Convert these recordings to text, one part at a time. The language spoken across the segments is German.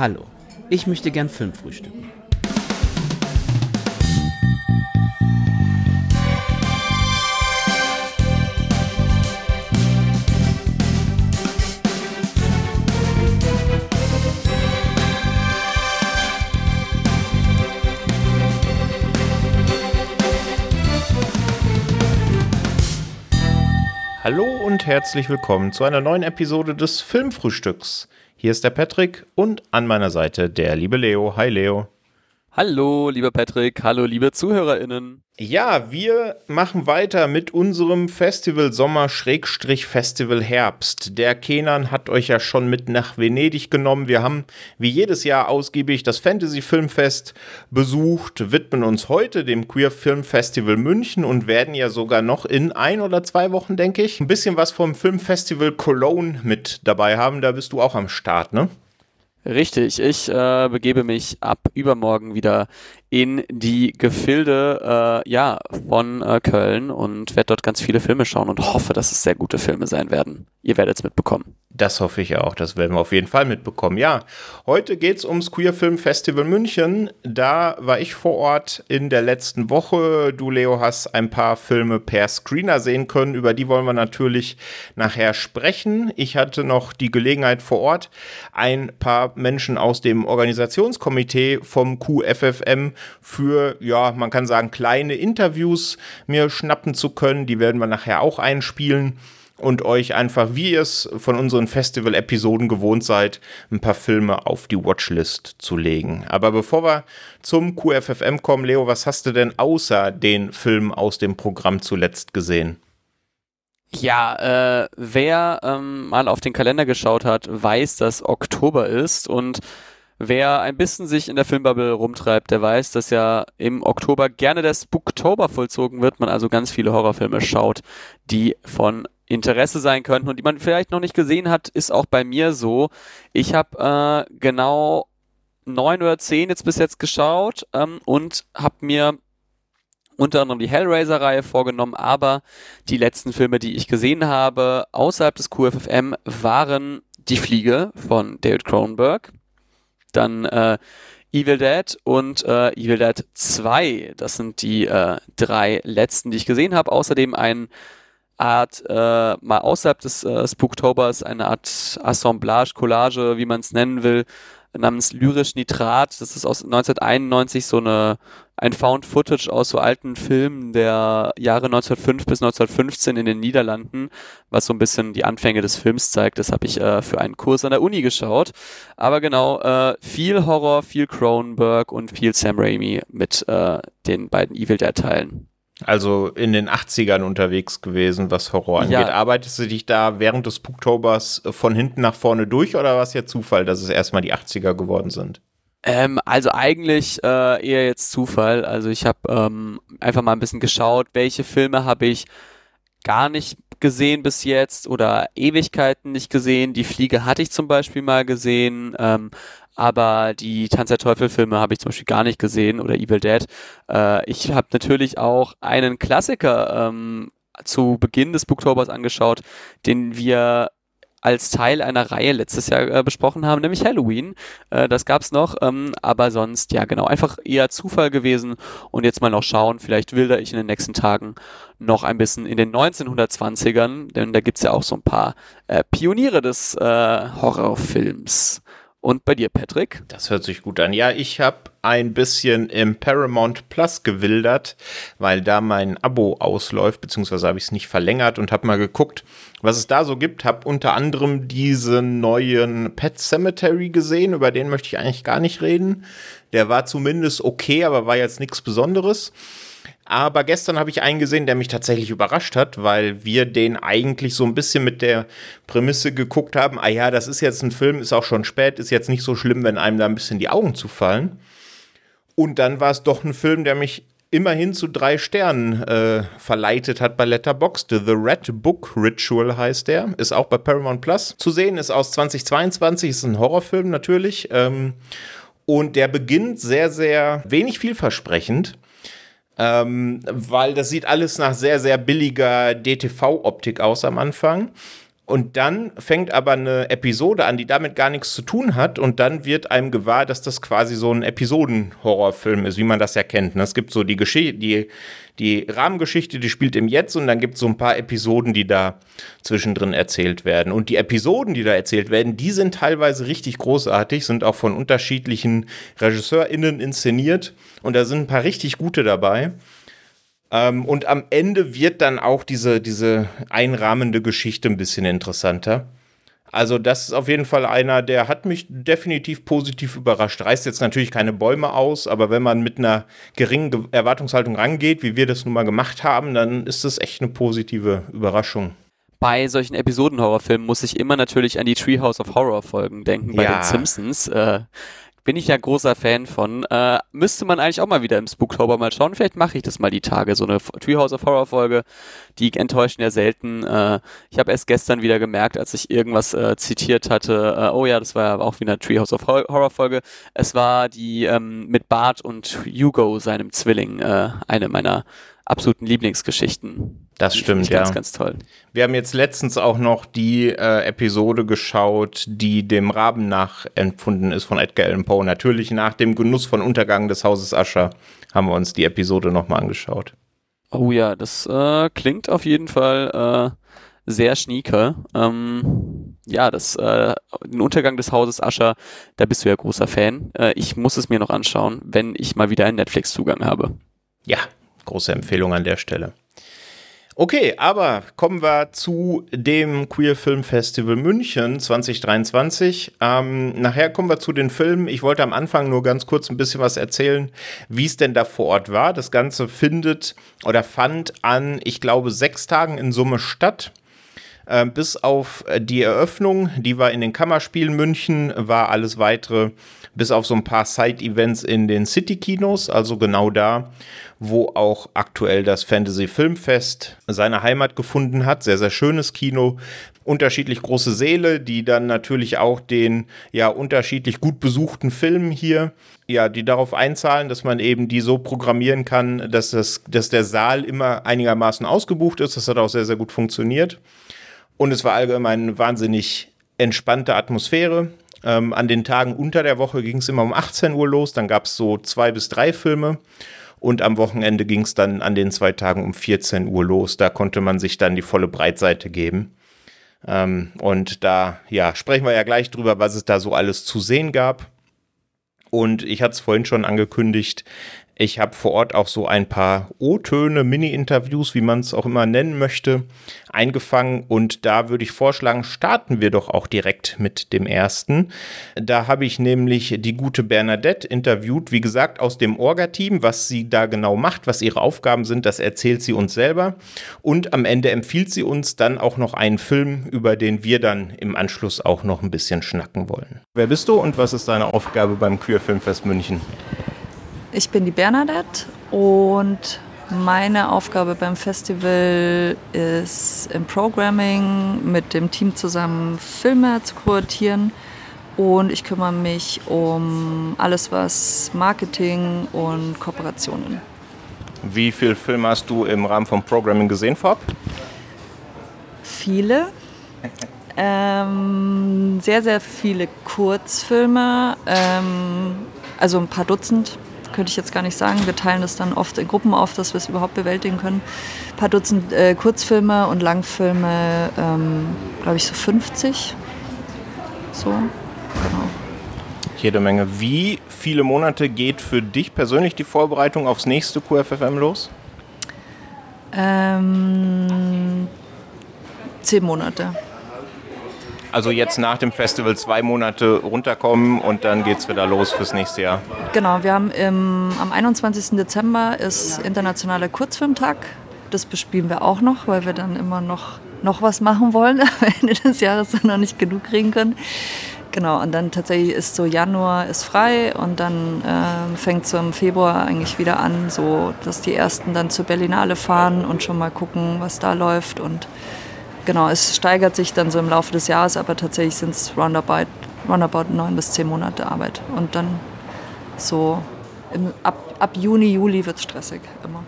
Hallo, ich möchte gern Film frühstücken. Hallo und herzlich willkommen zu einer neuen Episode des Filmfrühstücks. Hier ist der Patrick und an meiner Seite der liebe Leo. Hi Leo. Hallo, lieber Patrick. Hallo, liebe ZuhörerInnen. Ja, wir machen weiter mit unserem Festival Sommer Schrägstrich Festival Herbst. Der Kenan hat euch ja schon mit nach Venedig genommen. Wir haben wie jedes Jahr ausgiebig das Fantasy Filmfest besucht, widmen uns heute dem Queer Film Festival München und werden ja sogar noch in ein oder zwei Wochen, denke ich, ein bisschen was vom Filmfestival Cologne mit dabei haben. Da bist du auch am Start, ne? Richtig, ich äh, begebe mich ab übermorgen wieder in die Gefilde äh, ja, von äh, Köln und werde dort ganz viele Filme schauen und hoffe, dass es sehr gute Filme sein werden. Ihr werdet es mitbekommen. Das hoffe ich auch. Das werden wir auf jeden Fall mitbekommen. Ja, heute geht es ums Queer Film Festival München. Da war ich vor Ort in der letzten Woche. Du, Leo, hast ein paar Filme per Screener sehen können. Über die wollen wir natürlich nachher sprechen. Ich hatte noch die Gelegenheit vor Ort, ein paar Menschen aus dem Organisationskomitee vom QFFM für, ja, man kann sagen, kleine Interviews mir schnappen zu können. Die werden wir nachher auch einspielen und euch einfach, wie ihr es von unseren Festival-Episoden gewohnt seid, ein paar Filme auf die Watchlist zu legen. Aber bevor wir zum QFFM kommen, Leo, was hast du denn außer den Filmen aus dem Programm zuletzt gesehen? Ja, äh, wer ähm, mal auf den Kalender geschaut hat, weiß, dass Oktober ist und wer ein bisschen sich in der Filmbubble rumtreibt, der weiß, dass ja im Oktober gerne der Spooktober vollzogen wird, man also ganz viele Horrorfilme schaut, die von Interesse sein könnten und die man vielleicht noch nicht gesehen hat, ist auch bei mir so. Ich habe äh, genau neun oder zehn jetzt bis jetzt geschaut ähm, und habe mir unter anderem die Hellraiser-Reihe vorgenommen, aber die letzten Filme, die ich gesehen habe, außerhalb des QFFM, waren Die Fliege von David Cronenberg, dann äh, Evil Dead und äh, Evil Dead 2. Das sind die äh, drei letzten, die ich gesehen habe. Außerdem ein Art, äh, mal außerhalb des äh, Spooktobers, eine Art Assemblage, Collage, wie man es nennen will, namens Lyrisch Nitrat. Das ist aus 1991 so eine ein Found Footage aus so alten Filmen der Jahre 1905 bis 1915 in den Niederlanden, was so ein bisschen die Anfänge des Films zeigt. Das habe ich äh, für einen Kurs an der Uni geschaut. Aber genau, äh, viel Horror, viel Cronenberg und viel Sam Raimi mit äh, den beiden Evil Dead Teilen. Also in den 80ern unterwegs gewesen, was Horror angeht. Ja. Arbeitest du dich da während des Spooktobers von hinten nach vorne durch oder war es ja Zufall, dass es erstmal die 80er geworden sind? Ähm, also eigentlich äh, eher jetzt Zufall. Also ich habe ähm, einfach mal ein bisschen geschaut, welche Filme habe ich gar nicht gesehen bis jetzt oder Ewigkeiten nicht gesehen. Die Fliege hatte ich zum Beispiel mal gesehen. Ähm, aber die Tanz der Teufel-Filme habe ich zum Beispiel gar nicht gesehen oder Evil Dead. Äh, ich habe natürlich auch einen Klassiker ähm, zu Beginn des Booktobers angeschaut, den wir als Teil einer Reihe letztes Jahr äh, besprochen haben, nämlich Halloween. Äh, das gab's noch, ähm, aber sonst, ja genau, einfach eher Zufall gewesen und jetzt mal noch schauen, vielleicht wilder ich in den nächsten Tagen noch ein bisschen in den 1920ern, denn da gibt's ja auch so ein paar äh, Pioniere des äh, Horrorfilms. Und bei dir, Patrick? Das hört sich gut an. Ja, ich habe ein bisschen im Paramount Plus gewildert, weil da mein Abo ausläuft, beziehungsweise habe ich es nicht verlängert und habe mal geguckt, was es da so gibt. Habe unter anderem diesen neuen Pet Cemetery gesehen, über den möchte ich eigentlich gar nicht reden. Der war zumindest okay, aber war jetzt nichts Besonderes. Aber gestern habe ich einen gesehen, der mich tatsächlich überrascht hat, weil wir den eigentlich so ein bisschen mit der Prämisse geguckt haben, ah ja, das ist jetzt ein Film, ist auch schon spät, ist jetzt nicht so schlimm, wenn einem da ein bisschen die Augen zufallen. Und dann war es doch ein Film, der mich immerhin zu drei Sternen äh, verleitet hat bei Letterboxd. The Red Book Ritual heißt der. Ist auch bei Paramount Plus zu sehen. Ist aus 2022. Ist ein Horrorfilm natürlich. Ähm, und der beginnt sehr, sehr wenig vielversprechend ähm, weil das sieht alles nach sehr, sehr billiger DTV-Optik aus am Anfang. Und dann fängt aber eine Episode an, die damit gar nichts zu tun hat. Und dann wird einem gewahr, dass das quasi so ein Episoden-Horrorfilm ist, wie man das ja kennt. Ne? Es gibt so die Geschichte, die, die Rahmengeschichte, die spielt im Jetzt und dann gibt es so ein paar Episoden, die da zwischendrin erzählt werden. Und die Episoden, die da erzählt werden, die sind teilweise richtig großartig, sind auch von unterschiedlichen RegisseurInnen inszeniert. Und da sind ein paar richtig gute dabei. Ähm, und am Ende wird dann auch diese, diese einrahmende Geschichte ein bisschen interessanter. Also das ist auf jeden Fall einer, der hat mich definitiv positiv überrascht. Reißt jetzt natürlich keine Bäume aus, aber wenn man mit einer geringen Erwartungshaltung rangeht, wie wir das nun mal gemacht haben, dann ist das echt eine positive Überraschung. Bei solchen Episoden-Horrorfilmen muss ich immer natürlich an die Treehouse of Horror Folgen denken bei Ja. den Simpsons. Äh, bin ich ja großer Fan von. Äh, müsste man eigentlich auch mal wieder im Spooktober mal schauen. Vielleicht mache ich das mal die Tage, so eine Treehouse of Horror Folge. Die enttäuschen ja selten. Äh, ich habe erst gestern wieder gemerkt, als ich irgendwas äh, zitiert hatte, äh, oh ja, das war ja auch wieder eine Treehouse of Hor- Horror Folge. Es war die ähm, mit Bart und Hugo, seinem Zwilling, äh, eine meiner absoluten Lieblingsgeschichten. Das stimmt, ich Ganz, ja. ganz toll. Wir haben jetzt letztens auch noch die äh, Episode geschaut, die dem Raben nachempfunden ist von Edgar Allan Poe. Natürlich nach dem Genuss von Untergang des Hauses Ascher haben wir uns die Episode nochmal angeschaut. Oh ja, das äh, klingt auf jeden Fall äh, sehr schnieke. Ähm, ja, das, äh, den Untergang des Hauses Ascher, da bist du ja großer Fan. Äh, ich muss es mir noch anschauen, wenn ich mal wieder einen Netflix-Zugang habe. Ja, große Empfehlung an der Stelle. Okay, aber kommen wir zu dem Queer Film Festival München 2023. Ähm, nachher kommen wir zu den Filmen. Ich wollte am Anfang nur ganz kurz ein bisschen was erzählen, wie es denn da vor Ort war. Das Ganze findet oder fand an, ich glaube, sechs Tagen in Summe statt. Äh, bis auf äh, die Eröffnung, die war in den Kammerspielen München, war alles weitere, bis auf so ein paar Side-Events in den City-Kinos, also genau da, wo auch aktuell das Fantasy Filmfest seine Heimat gefunden hat. Sehr, sehr schönes Kino. Unterschiedlich große Säle, die dann natürlich auch den ja unterschiedlich gut besuchten Filmen hier, ja, die darauf einzahlen, dass man eben die so programmieren kann, dass, das, dass der Saal immer einigermaßen ausgebucht ist. Das hat auch sehr, sehr gut funktioniert. Und es war allgemein eine wahnsinnig entspannte Atmosphäre. Ähm, an den Tagen unter der Woche ging es immer um 18 Uhr los. Dann gab es so zwei bis drei Filme. Und am Wochenende ging es dann an den zwei Tagen um 14 Uhr los. Da konnte man sich dann die volle Breitseite geben. Ähm, und da, ja, sprechen wir ja gleich drüber, was es da so alles zu sehen gab. Und ich hatte es vorhin schon angekündigt, ich habe vor Ort auch so ein paar O-Töne, Mini-Interviews, wie man es auch immer nennen möchte, eingefangen. Und da würde ich vorschlagen, starten wir doch auch direkt mit dem ersten. Da habe ich nämlich die gute Bernadette interviewt, wie gesagt, aus dem Orga-Team. Was sie da genau macht, was ihre Aufgaben sind, das erzählt sie uns selber. Und am Ende empfiehlt sie uns dann auch noch einen Film, über den wir dann im Anschluss auch noch ein bisschen schnacken wollen. Wer bist du und was ist deine Aufgabe beim Queer Filmfest München? Ich bin die Bernadette und meine Aufgabe beim Festival ist im Programming mit dem Team zusammen Filme zu kuratieren und ich kümmere mich um alles, was Marketing und Kooperationen. Wie viele Filme hast du im Rahmen vom Programming gesehen, Fob? Viele. Ähm, sehr, sehr viele Kurzfilme, ähm, also ein paar Dutzend, könnte ich jetzt gar nicht sagen. Wir teilen das dann oft in Gruppen auf, dass wir es überhaupt bewältigen können. Ein paar Dutzend äh, Kurzfilme und Langfilme, ähm, glaube ich, so 50. So, genau. Jede Menge. Wie viele Monate geht für dich persönlich die Vorbereitung aufs nächste QFFM los? Ähm, zehn Monate. Also jetzt nach dem Festival zwei Monate runterkommen und dann geht's wieder los fürs nächste Jahr. Genau, wir haben im, am 21. Dezember ist internationaler Kurzfilmtag. Das bespielen wir auch noch, weil wir dann immer noch, noch was machen wollen, am Ende des Jahres noch nicht genug kriegen können. Genau, und dann tatsächlich ist so Januar ist frei und dann ähm, fängt es im Februar eigentlich wieder an, so dass die ersten dann zur Berlinale fahren und schon mal gucken, was da läuft. Und genau, es steigert sich dann so im Laufe des Jahres, aber tatsächlich sind es roundabout, roundabout neun bis zehn Monate Arbeit. Und dann so im, ab, ab Juni, Juli wird es stressig immer.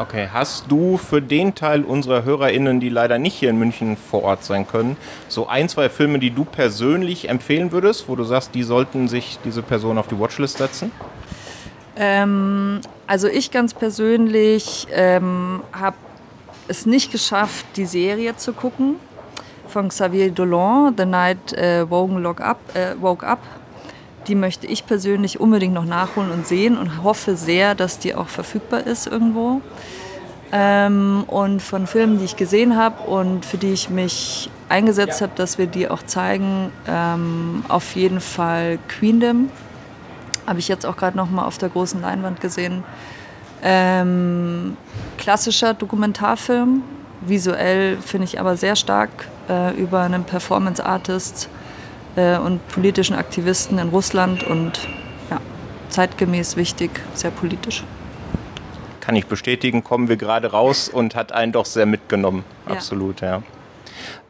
Okay, hast du für den Teil unserer HörerInnen, die leider nicht hier in München vor Ort sein können, so ein, zwei Filme, die du persönlich empfehlen würdest, wo du sagst, die sollten sich diese Person auf die Watchlist setzen? Ähm, also ich ganz persönlich ähm, habe es nicht geschafft, die Serie zu gucken von Xavier Dolan, The Night äh, Lock Up, äh, Woke Up. Die möchte ich persönlich unbedingt noch nachholen und sehen und hoffe sehr, dass die auch verfügbar ist irgendwo. Ähm, und von Filmen, die ich gesehen habe und für die ich mich eingesetzt habe, dass wir die auch zeigen, ähm, auf jeden Fall Queendom. Habe ich jetzt auch gerade noch mal auf der großen Leinwand gesehen. Ähm, klassischer Dokumentarfilm, visuell finde ich aber sehr stark äh, über einen Performance Artist äh, und politischen Aktivisten in Russland und ja, zeitgemäß wichtig, sehr politisch. Kann ich bestätigen, kommen wir gerade raus und hat einen doch sehr mitgenommen. Ja. Absolut, ja.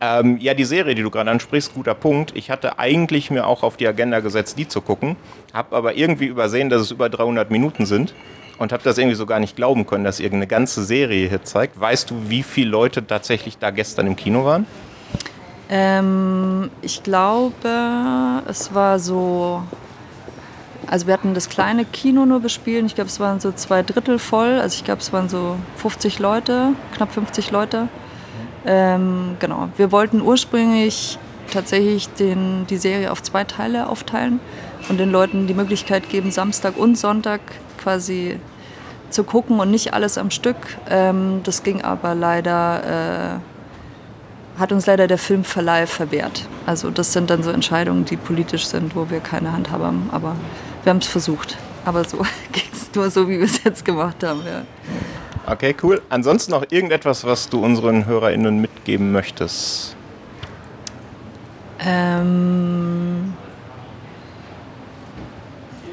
Ähm, ja, die Serie, die du gerade ansprichst, guter Punkt. Ich hatte eigentlich mir auch auf die Agenda gesetzt, die zu gucken, habe aber irgendwie übersehen, dass es über 300 Minuten sind und habe das irgendwie so gar nicht glauben können, dass irgendeine ganze Serie hier zeigt. Weißt du, wie viele Leute tatsächlich da gestern im Kino waren? Ähm, ich glaube, es war so. Also wir hatten das kleine Kino nur bespielt. Ich glaube, es waren so zwei Drittel voll. Also ich glaube, es waren so 50 Leute, knapp 50 Leute. Ähm, genau. Wir wollten ursprünglich tatsächlich den, die Serie auf zwei Teile aufteilen und den Leuten die Möglichkeit geben, Samstag und Sonntag quasi zu gucken und nicht alles am Stück. Ähm, das ging aber leider, äh, hat uns leider der Filmverleih verwehrt. Also das sind dann so Entscheidungen, die politisch sind, wo wir keine Handhabe haben. Aber wir haben es versucht. Aber so ging es nur so, wie wir es jetzt gemacht haben. Ja. Okay, cool. Ansonsten noch irgendetwas, was du unseren HörerInnen mitgeben möchtest? Ähm,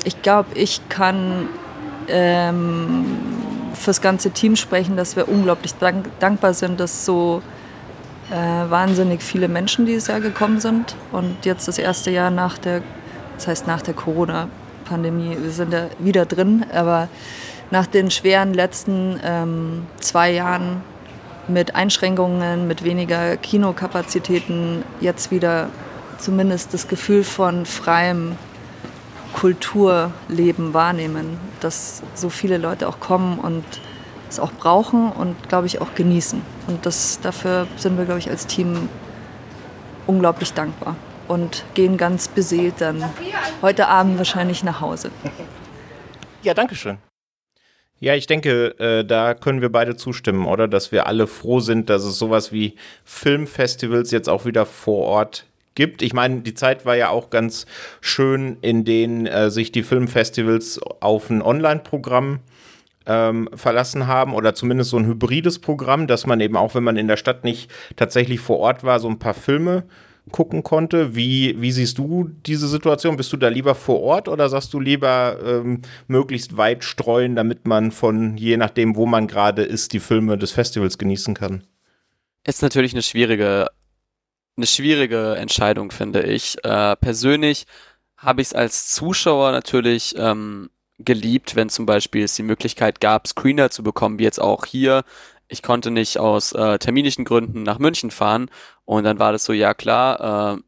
ich glaube, ich kann ähm, fürs ganze Team sprechen, dass wir unglaublich dank dankbar sind, dass so äh, wahnsinnig viele Menschen dieses Jahr gekommen sind. Und jetzt das erste Jahr nach der, das heißt nach der Corona-Pandemie, wir sind ja wieder drin, aber nach den schweren letzten ähm, zwei Jahren mit Einschränkungen, mit weniger Kinokapazitäten jetzt wieder zumindest das Gefühl von freiem Kulturleben wahrnehmen, dass so viele Leute auch kommen und es auch brauchen und, glaube ich, auch genießen. Und das, dafür sind wir, glaube ich, als Team unglaublich dankbar und gehen ganz beseelt dann heute Abend wahrscheinlich nach Hause. Ja, danke schön. Ja, ich denke, äh, da können wir beide zustimmen, oder? Dass wir alle froh sind, dass es sowas wie Filmfestivals jetzt auch wieder vor Ort gibt. Ich meine, die Zeit war ja auch ganz schön, in denen äh, sich die Filmfestivals auf ein Online-Programm ähm, verlassen haben oder zumindest so ein hybrides Programm, dass man eben auch, wenn man in der Stadt nicht tatsächlich vor Ort war, so ein paar Filme gucken konnte. Wie, wie siehst du diese Situation? Bist du da lieber vor Ort oder sagst du lieber ähm, möglichst weit streuen, damit man von je nachdem, wo man gerade ist, die Filme des Festivals genießen kann? Ist natürlich eine schwierige, eine schwierige Entscheidung, finde ich. Äh, persönlich habe ich es als Zuschauer natürlich ähm, geliebt, wenn zum Beispiel es die Möglichkeit gab, Screener zu bekommen, wie jetzt auch hier ich konnte nicht aus äh, terminischen Gründen nach München fahren und dann war das so, ja klar, äh,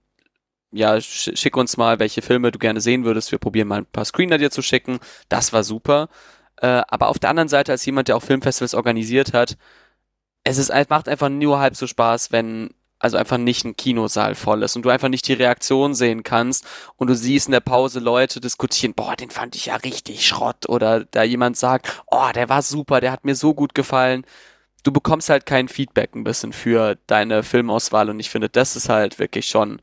ja, sch schick uns mal, welche Filme du gerne sehen würdest. Wir probieren mal ein paar Screener dir zu schicken. Das war super. Äh, aber auf der anderen Seite, als jemand, der auch Filmfestivals organisiert hat, es ist, macht einfach nur halb so Spaß, wenn also einfach nicht ein Kinosaal voll ist und du einfach nicht die Reaktion sehen kannst und du siehst in der Pause Leute diskutieren, boah, den fand ich ja richtig Schrott oder da jemand sagt, oh, der war super, der hat mir so gut gefallen. Du bekommst halt kein Feedback ein bisschen für deine Filmauswahl und ich finde, das ist halt wirklich schon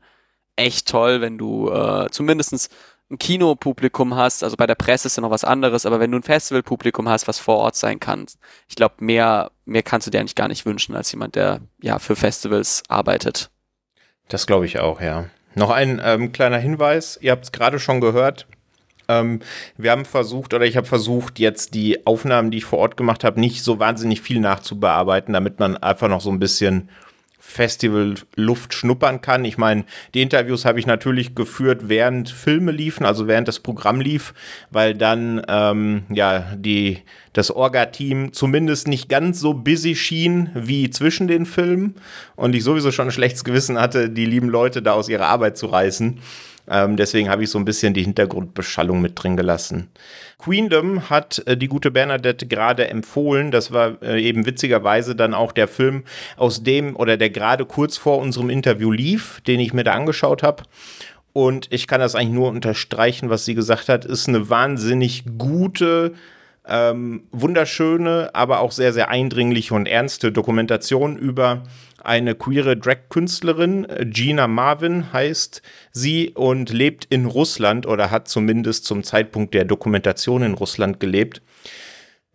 echt toll, wenn du äh, zumindest ein Kinopublikum hast, also bei der Presse ist ja noch was anderes, aber wenn du ein Festivalpublikum hast, was vor Ort sein kann, ich glaube, mehr, mehr kannst du dir eigentlich gar nicht wünschen als jemand, der ja für Festivals arbeitet. Das glaube ich auch, ja. Noch ein ähm, kleiner Hinweis, ihr habt es gerade schon gehört, ähm, wir haben versucht, oder ich habe versucht, jetzt die Aufnahmen, die ich vor Ort gemacht habe, nicht so wahnsinnig viel nachzubearbeiten, damit man einfach noch so ein bisschen Festival-Luft schnuppern kann. Ich meine, die Interviews habe ich natürlich geführt, während Filme liefen, also während das Programm lief, weil dann ähm, ja die das Orga-Team zumindest nicht ganz so busy schien wie zwischen den Filmen und ich sowieso schon ein schlechtes Gewissen hatte, die lieben Leute da aus ihrer Arbeit zu reißen. Ähm, deswegen habe ich so ein bisschen die Hintergrundbeschallung mit drin gelassen. Queendom hat äh, die gute Bernadette gerade empfohlen. Das war äh, eben witzigerweise dann auch der Film, aus dem oder der gerade kurz vor unserem Interview lief, den ich mir da angeschaut habe. Und ich kann das eigentlich nur unterstreichen, was sie gesagt hat. Ist eine wahnsinnig gute, ähm, wunderschöne, aber auch sehr, sehr eindringliche und ernste Dokumentation über eine queere Drag-Künstlerin. Gina Marvin heißt sie und lebt in Russland oder hat zumindest zum Zeitpunkt der Dokumentation in Russland gelebt.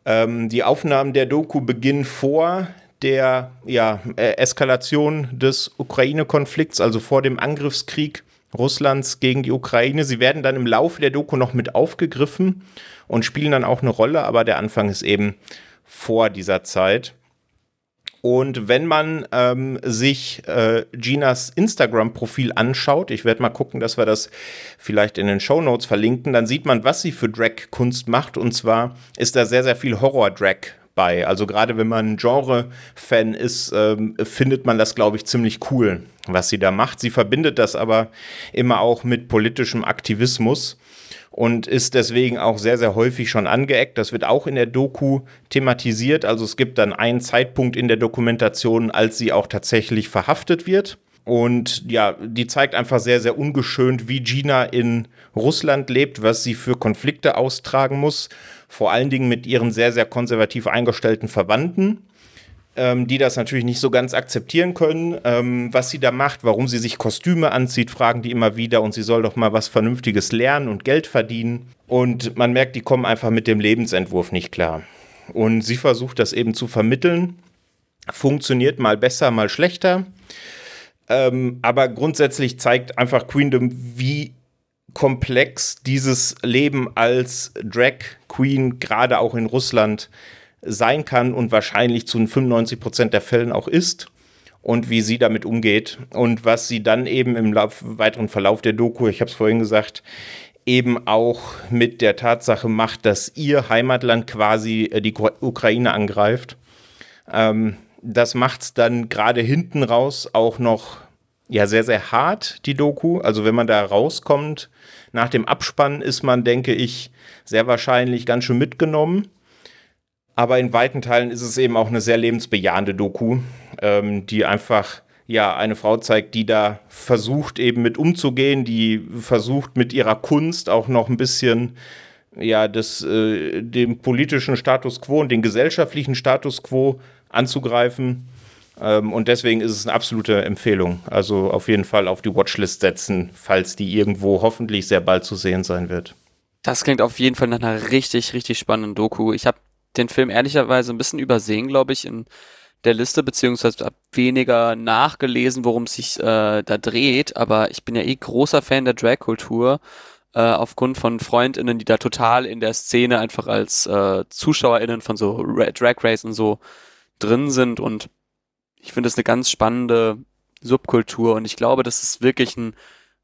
Ähm, die Aufnahmen der Doku beginnen vor der ja, Eskalation des Ukraine-Konflikts, also vor dem Angriffskrieg Russlands gegen die Ukraine. Sie werden dann im Laufe der Doku noch mit aufgegriffen und spielen dann auch eine Rolle, aber der Anfang ist eben vor dieser Zeit. Und wenn man ähm, sich äh, Ginas Instagram-Profil anschaut, ich werde mal gucken, dass wir das vielleicht in den Show Notes verlinken, dann sieht man, was sie für Drag-Kunst macht. Und zwar ist da sehr, sehr viel Horror-Drag bei. Also gerade wenn man Genre-Fan ist, ähm, findet man das, glaube ich, ziemlich cool, was sie da macht. Sie verbindet das aber immer auch mit politischem Aktivismus und ist deswegen auch sehr, sehr häufig schon angeeckt. Das wird auch in der Doku thematisiert. Also es gibt dann einen Zeitpunkt in der Dokumentation, als sie auch tatsächlich verhaftet wird. Und ja, die zeigt einfach sehr, sehr ungeschönt, wie Gina in Russland lebt, was sie für Konflikte austragen muss. Vor allen Dingen mit ihren sehr, sehr konservativ eingestellten Verwandten ähm, die das natürlich nicht so ganz akzeptieren können, ähm, was sie da macht, warum sie sich Kostüme anzieht, fragen die immer wieder und sie soll doch mal was Vernünftiges lernen und Geld verdienen. Und man merkt, die kommen einfach mit dem Lebensentwurf nicht klar. Und sie versucht das eben zu vermitteln. Funktioniert mal besser, mal schlechter. Ähm, aber grundsätzlich zeigt einfach Queendom, wie komplex dieses Leben als Drag Queen gerade auch in Russland ist sein kann und wahrscheinlich zu 95 Prozent der Fällen auch ist und wie sie damit umgeht und was sie dann eben im Lauf, weiteren Verlauf der Doku, ich habe es vorhin gesagt, eben auch mit der Tatsache macht, dass ihr Heimatland quasi äh, die Ukraine angreift. Ähm, das macht es dann gerade hinten raus auch noch ja sehr, sehr hart, die Doku. Also wenn man da rauskommt, nach dem Abspann ist man, denke ich, sehr wahrscheinlich ganz schön mitgenommen. Aber in weiten Teilen ist es eben auch eine sehr lebensbejahende Doku, ähm, die einfach ja eine Frau zeigt, die da versucht eben mit umzugehen, die versucht mit ihrer Kunst auch noch ein bisschen ja das äh, den politischen Status quo und den gesellschaftlichen Status quo anzugreifen. Ähm, und deswegen ist es eine absolute Empfehlung. Also auf jeden Fall auf die Watchlist setzen, falls die irgendwo hoffentlich sehr bald zu sehen sein wird. Das klingt auf jeden Fall nach einer richtig, richtig spannenden Doku. Ich habe den Film ehrlicherweise ein bisschen übersehen, glaube ich, in der Liste, beziehungsweise habe weniger nachgelesen, worum es sich äh, da dreht, aber ich bin ja eh großer Fan der Drag-Kultur, äh, aufgrund von FreundInnen, die da total in der Szene einfach als äh, ZuschauerInnen von so Drag Race und so drin sind und ich finde es eine ganz spannende Subkultur und ich glaube, das ist wirklich ein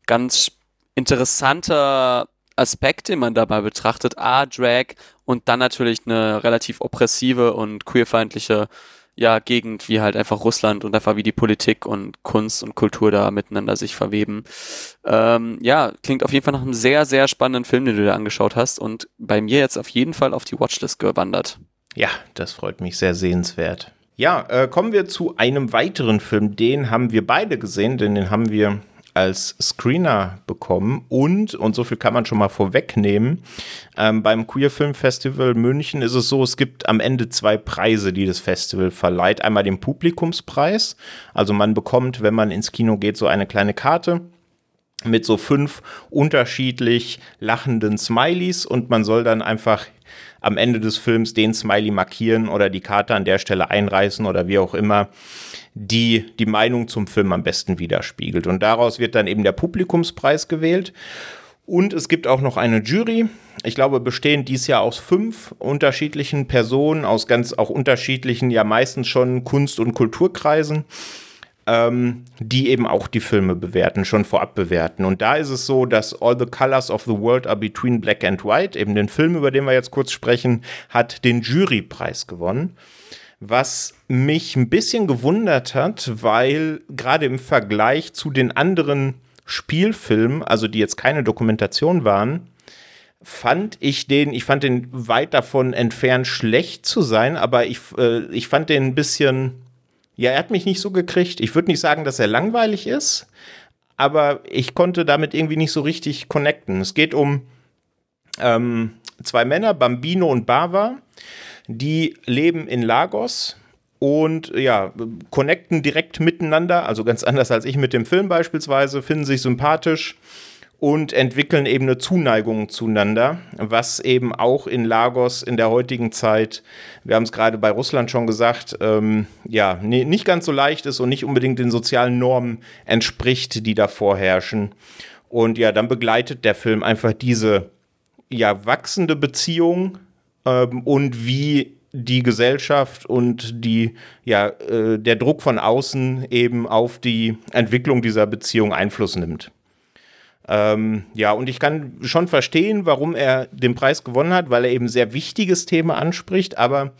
ganz interessanter Aspekt, den man dabei betrachtet. A, Drag und dann natürlich eine relativ oppressive und queerfeindliche ja, Gegend wie halt einfach Russland und einfach wie die Politik und Kunst und Kultur da miteinander sich verweben. Ähm, ja, klingt auf jeden Fall nach einem sehr, sehr spannenden Film, den du dir angeschaut hast und bei mir jetzt auf jeden Fall auf die Watchlist gewandert. Ja, das freut mich sehr sehenswert. Ja, äh, kommen wir zu einem weiteren Film. Den haben wir beide gesehen, denn den haben wir als Screener bekommen und, und so viel kann man schon mal vorwegnehmen, ähm, beim Queer Film Festival München ist es so, es gibt am Ende zwei Preise, die das Festival verleiht. Einmal den Publikumspreis, also man bekommt, wenn man ins Kino geht, so eine kleine Karte mit so fünf unterschiedlich lachenden Smileys und man soll dann einfach am Ende des Films den Smiley markieren oder die Karte an der Stelle einreißen oder wie auch immer die die Meinung zum Film am besten widerspiegelt. Und daraus wird dann eben der Publikumspreis gewählt. Und es gibt auch noch eine Jury. Ich glaube, bestehend dies Jahr aus fünf unterschiedlichen Personen, aus ganz auch unterschiedlichen, ja meistens schon Kunst- und Kulturkreisen. ähm, die eben auch die Filme bewerten, schon vorab bewerten. Und da ist es so, dass All the Colors of the World are Between Black and White, eben den Film, über den wir jetzt kurz sprechen, hat den Jurypreis gewonnen. Was mich ein bisschen gewundert hat, weil gerade im Vergleich zu den anderen Spielfilmen, also die jetzt keine Dokumentation waren, fand ich den, ich fand den weit davon entfernt schlecht zu sein, aber ich, äh, ich fand den ein bisschen ja, er hat mich nicht so gekriegt. Ich würde nicht sagen, dass er langweilig ist, aber ich konnte damit irgendwie nicht so richtig connecten. Es geht um ähm, zwei Männer, Bambino und Bava, die leben in Lagos und ja, connecten direkt miteinander, also ganz anders als ich mit dem Film beispielsweise, finden sich sympathisch und entwickeln eben eine Zuneigung zueinander, was eben auch in Lagos in der heutigen Zeit, wir haben es gerade bei Russland schon gesagt, ähm, ja, nicht ganz so leicht ist und nicht unbedingt den sozialen Normen entspricht, die da vorherrschen. Und ja, dann begleitet der Film einfach diese ja wachsende Beziehung ähm, und wie die Gesellschaft und die ja äh, der Druck von außen eben auf die Entwicklung dieser Beziehung Einfluss nimmt. Ähm, ja, und ich kann schon verstehen, warum er den Preis gewonnen hat, weil er eben sehr wichtiges Thema anspricht, aber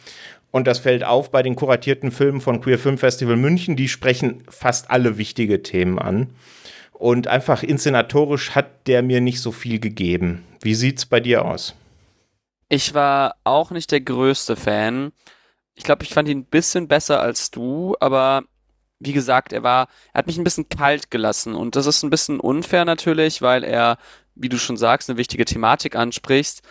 und das fällt auf bei den kuratierten Filmen von Queer Film Festival München, die sprechen fast alle wichtige Themen an. Und einfach inszenatorisch hat der mir nicht so viel gegeben. Wie sieht's bei dir aus? Ich war auch nicht der größte Fan. Ich glaube, ich fand ihn ein bisschen besser als du, aber wie gesagt, er war, er hat mich ein bisschen kalt gelassen und das ist ein bisschen unfair natürlich, weil er, wie du schon sagst, eine wichtige Thematik ansprichst.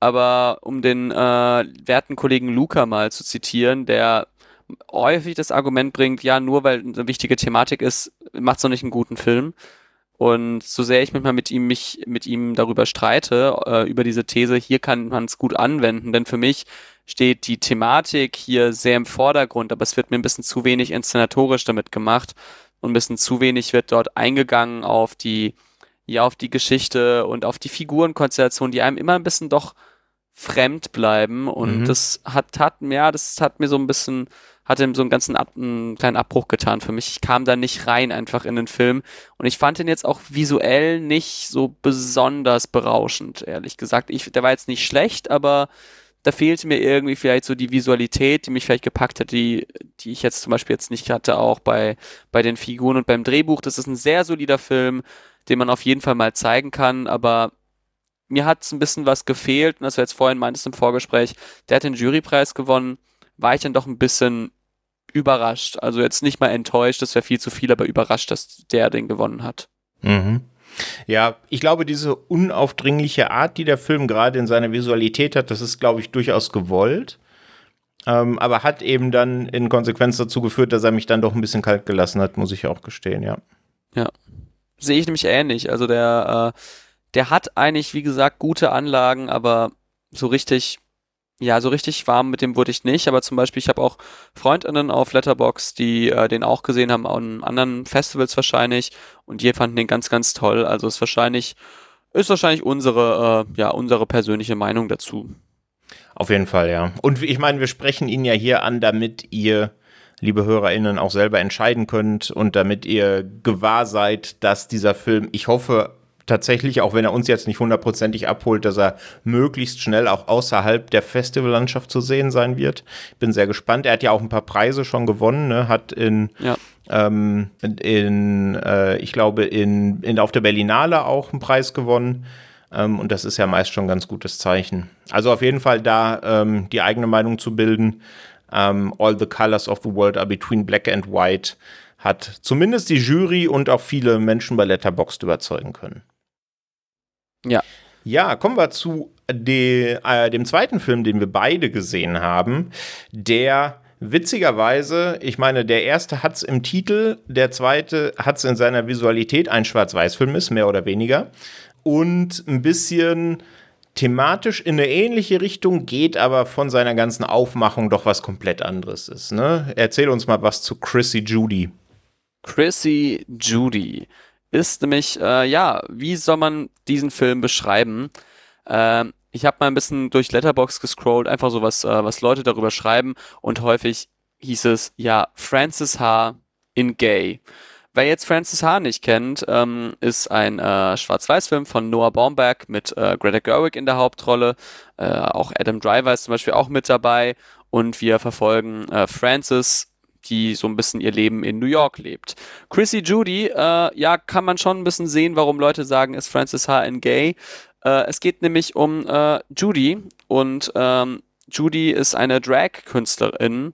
Aber um den äh, werten Kollegen Luca mal zu zitieren, der häufig das Argument bringt, ja, nur weil eine wichtige Thematik ist, macht es noch nicht einen guten Film. Und so sehr ich manchmal mit ihm mich mit ihm darüber streite, äh, über diese These, hier kann man es gut anwenden, denn für mich steht die Thematik hier sehr im Vordergrund, aber es wird mir ein bisschen zu wenig inszenatorisch damit gemacht und ein bisschen zu wenig wird dort eingegangen auf die, ja, auf die Geschichte und auf die Figurenkonstellation, die einem immer ein bisschen doch fremd bleiben und mhm. das hat, hat, ja, das hat mir so ein bisschen, hat ihm so einen ganzen Ab, einen kleinen Abbruch getan für mich. Ich kam da nicht rein einfach in den Film und ich fand ihn jetzt auch visuell nicht so besonders berauschend, ehrlich gesagt. Ich, der war jetzt nicht schlecht, aber da fehlte mir irgendwie vielleicht so die Visualität, die mich vielleicht gepackt hat, die, die ich jetzt zum Beispiel jetzt nicht hatte, auch bei, bei den Figuren und beim Drehbuch. Das ist ein sehr solider Film, den man auf jeden Fall mal zeigen kann, aber mir hat es ein bisschen was gefehlt, und das du jetzt vorhin meintest im Vorgespräch, der hat den Jurypreis gewonnen, war ich dann doch ein bisschen überrascht. Also jetzt nicht mal enttäuscht, das wäre viel zu viel, aber überrascht, dass der den gewonnen hat. Mhm. Ja, ich glaube, diese unaufdringliche Art, die der Film gerade in seiner Visualität hat, das ist, glaube ich, durchaus gewollt. Ähm, aber hat eben dann in Konsequenz dazu geführt, dass er mich dann doch ein bisschen kalt gelassen hat, muss ich auch gestehen, ja. Ja. Sehe ich nämlich ähnlich. Also der, äh, der hat eigentlich, wie gesagt, gute Anlagen, aber so richtig ja, so richtig warm mit dem wurde ich nicht, aber zum Beispiel, ich habe auch Freundinnen auf Letterbox, die äh, den auch gesehen haben, an anderen Festivals wahrscheinlich, und die fanden den ganz, ganz toll. Also ist wahrscheinlich, ist wahrscheinlich unsere, äh, ja, unsere persönliche Meinung dazu. Auf jeden Fall, ja. Und ich meine, wir sprechen ihn ja hier an, damit ihr, liebe HörerInnen, auch selber entscheiden könnt und damit ihr gewahr seid, dass dieser Film, ich hoffe, tatsächlich, auch wenn er uns jetzt nicht hundertprozentig abholt, dass er möglichst schnell auch außerhalb der Festivallandschaft zu sehen sein wird. Ich bin sehr gespannt. Er hat ja auch ein paar Preise schon gewonnen, ne? hat in, ja. ähm, in äh, ich glaube, in, in, auf der Berlinale auch einen Preis gewonnen. Ähm, und das ist ja meist schon ein ganz gutes Zeichen. Also auf jeden Fall da ähm, die eigene Meinung zu bilden. Ähm, All the colors of the world are between black and white hat zumindest die Jury und auch viele Menschen bei Letterboxd überzeugen können. Ja. Ja, kommen wir zu de, äh, dem zweiten Film, den wir beide gesehen haben, der witzigerweise, ich meine, der erste hat es im Titel, der zweite hat es in seiner Visualität, ein Schwarz-Weiß-Film ist, mehr oder weniger, und ein bisschen thematisch in eine ähnliche Richtung geht, aber von seiner ganzen Aufmachung doch was komplett anderes ist. Ne? Erzähl uns mal was zu Chrissy Judy. Chrissy Judy ist nämlich, äh, ja, wie soll man diesen Film beschreiben? Äh, ich habe mal ein bisschen durch Letterbox gescrollt, einfach so was, äh, was Leute darüber schreiben und häufig hieß es, ja, Francis H., in Gay. Wer jetzt Francis H. nicht kennt, ähm, ist ein äh, Schwarz-Weiß-Film von Noah Baumbach mit äh, Greta Gerwig in der Hauptrolle. Äh, auch Adam Driver ist zum Beispiel auch mit dabei. Und wir verfolgen äh, Francis, die so ein bisschen ihr Leben in New York lebt. Chrissy Judy, äh, ja, kann man schon ein bisschen sehen, warum Leute sagen, ist Francis H. in gay. Äh, es geht nämlich um Judy und ähm, Judy ist eine Drag-Künstlerin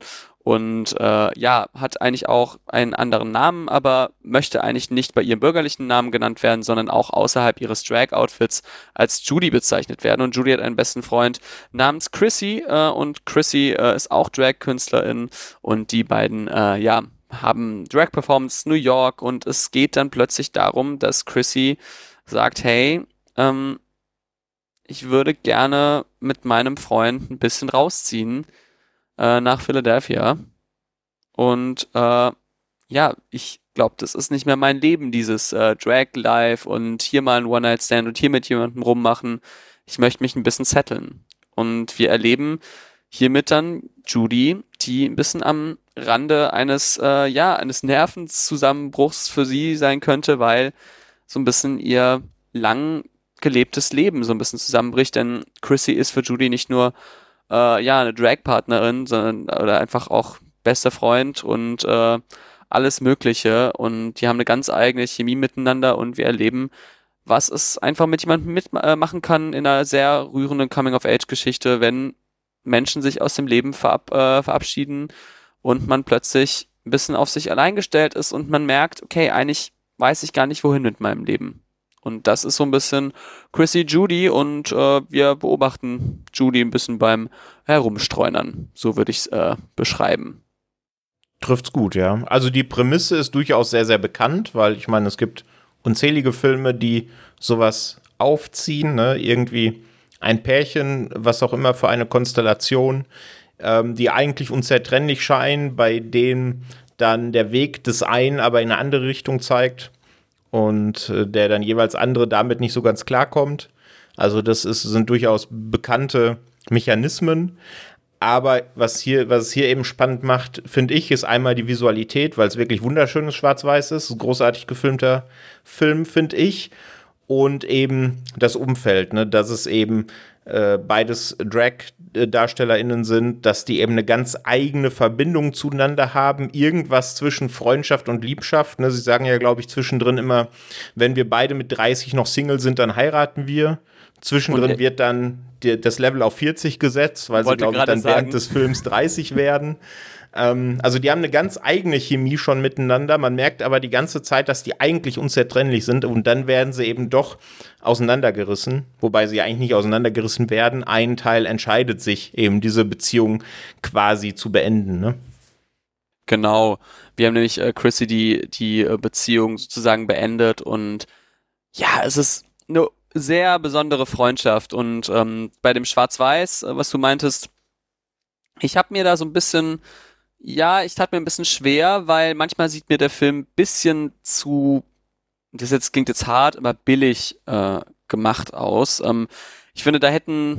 und äh, ja, hat eigentlich auch einen anderen Namen, aber möchte eigentlich nicht bei ihrem bürgerlichen Namen genannt werden, sondern auch außerhalb ihres Drag-Outfits als Judy bezeichnet werden. Und Judy hat einen besten Freund namens Chrissy äh, und Chrissy äh, ist auch Drag-Künstlerin. Und die beiden, äh, ja, haben Drag-Performance New York. Und es geht dann plötzlich darum, dass Chrissy sagt, hey, ähm, ich würde gerne mit meinem Freund ein bisschen rausziehen äh, nach Philadelphia. Und äh, ja, ich glaube, das ist nicht mehr mein Leben, dieses äh, Drag-Life und hier mal ein One-Night-Stand und hier mit jemandem rummachen. Ich möchte mich ein bisschen setteln. Und wir erleben hiermit dann Judy, die ein bisschen am Rande eines, äh, ja, eines Nervenzusammenbruchs für sie sein könnte, weil so ein bisschen ihr lang gelebtes Leben so ein bisschen zusammenbricht, denn Chrissy ist für Judy nicht nur äh, ja, eine Drag-Partnerin, sondern oder einfach auch bester Freund und äh, alles Mögliche. Und die haben eine ganz eigene Chemie miteinander und wir erleben, was es einfach mit jemandem mitmachen äh, kann in einer sehr rührenden Coming-of-Age-Geschichte, wenn Menschen sich aus dem Leben verab äh, verabschieden und man plötzlich ein bisschen auf sich allein gestellt ist und man merkt, okay, eigentlich weiß ich gar nicht, wohin mit meinem Leben. Und das ist so ein bisschen Chrissy Judy und äh, wir beobachten Judy ein bisschen beim Herumstreunern. So würde ich es äh, beschreiben. Trifft's gut, ja. Also die Prämisse ist durchaus sehr, sehr bekannt, weil ich meine, es gibt unzählige Filme, die sowas aufziehen, ne? Irgendwie ein Pärchen, was auch immer für eine Konstellation, ähm, die eigentlich unzertrennlich scheinen, bei denen dann der Weg des einen aber in eine andere Richtung zeigt und äh, der dann jeweils andere damit nicht so ganz klarkommt. Also das ist, sind durchaus bekannte Mechanismen. Aber was hier, was es hier eben spannend macht, finde ich, ist einmal die Visualität, weil es wirklich wunderschönes Schwarz-Weiß ist. Ein großartig gefilmter Film, finde ich. Und eben das Umfeld, ne, dass es eben äh, beides Drag-DarstellerInnen sind, dass die eben eine ganz eigene Verbindung zueinander haben, irgendwas zwischen Freundschaft und Liebschaft. Ne? Sie sagen ja, glaube ich, zwischendrin immer, wenn wir beide mit 30 noch Single sind, dann heiraten wir. Zwischendrin und, wird dann die, das Level auf 40 gesetzt, weil sie, glaube ich, dann sagen. während des Films 30 werden. Ähm, also die haben eine ganz eigene Chemie schon miteinander. Man merkt aber die ganze Zeit, dass die eigentlich unzertrennlich sind und dann werden sie eben doch auseinandergerissen, wobei sie eigentlich nicht auseinandergerissen werden. Ein Teil entscheidet sich eben diese Beziehung quasi zu beenden. Ne? Genau. Wir haben nämlich äh, Chrissy die, die äh, Beziehung sozusagen beendet und ja, es ist eine sehr besondere Freundschaft und ähm, bei dem Schwarz-Weiß, äh, was du meintest, ich habe mir da so ein bisschen ja, ich tat mir ein bisschen schwer, weil manchmal sieht mir der Film ein bisschen zu, das jetzt klingt jetzt hart, aber billig äh, gemacht aus. Ähm, ich finde, da hätten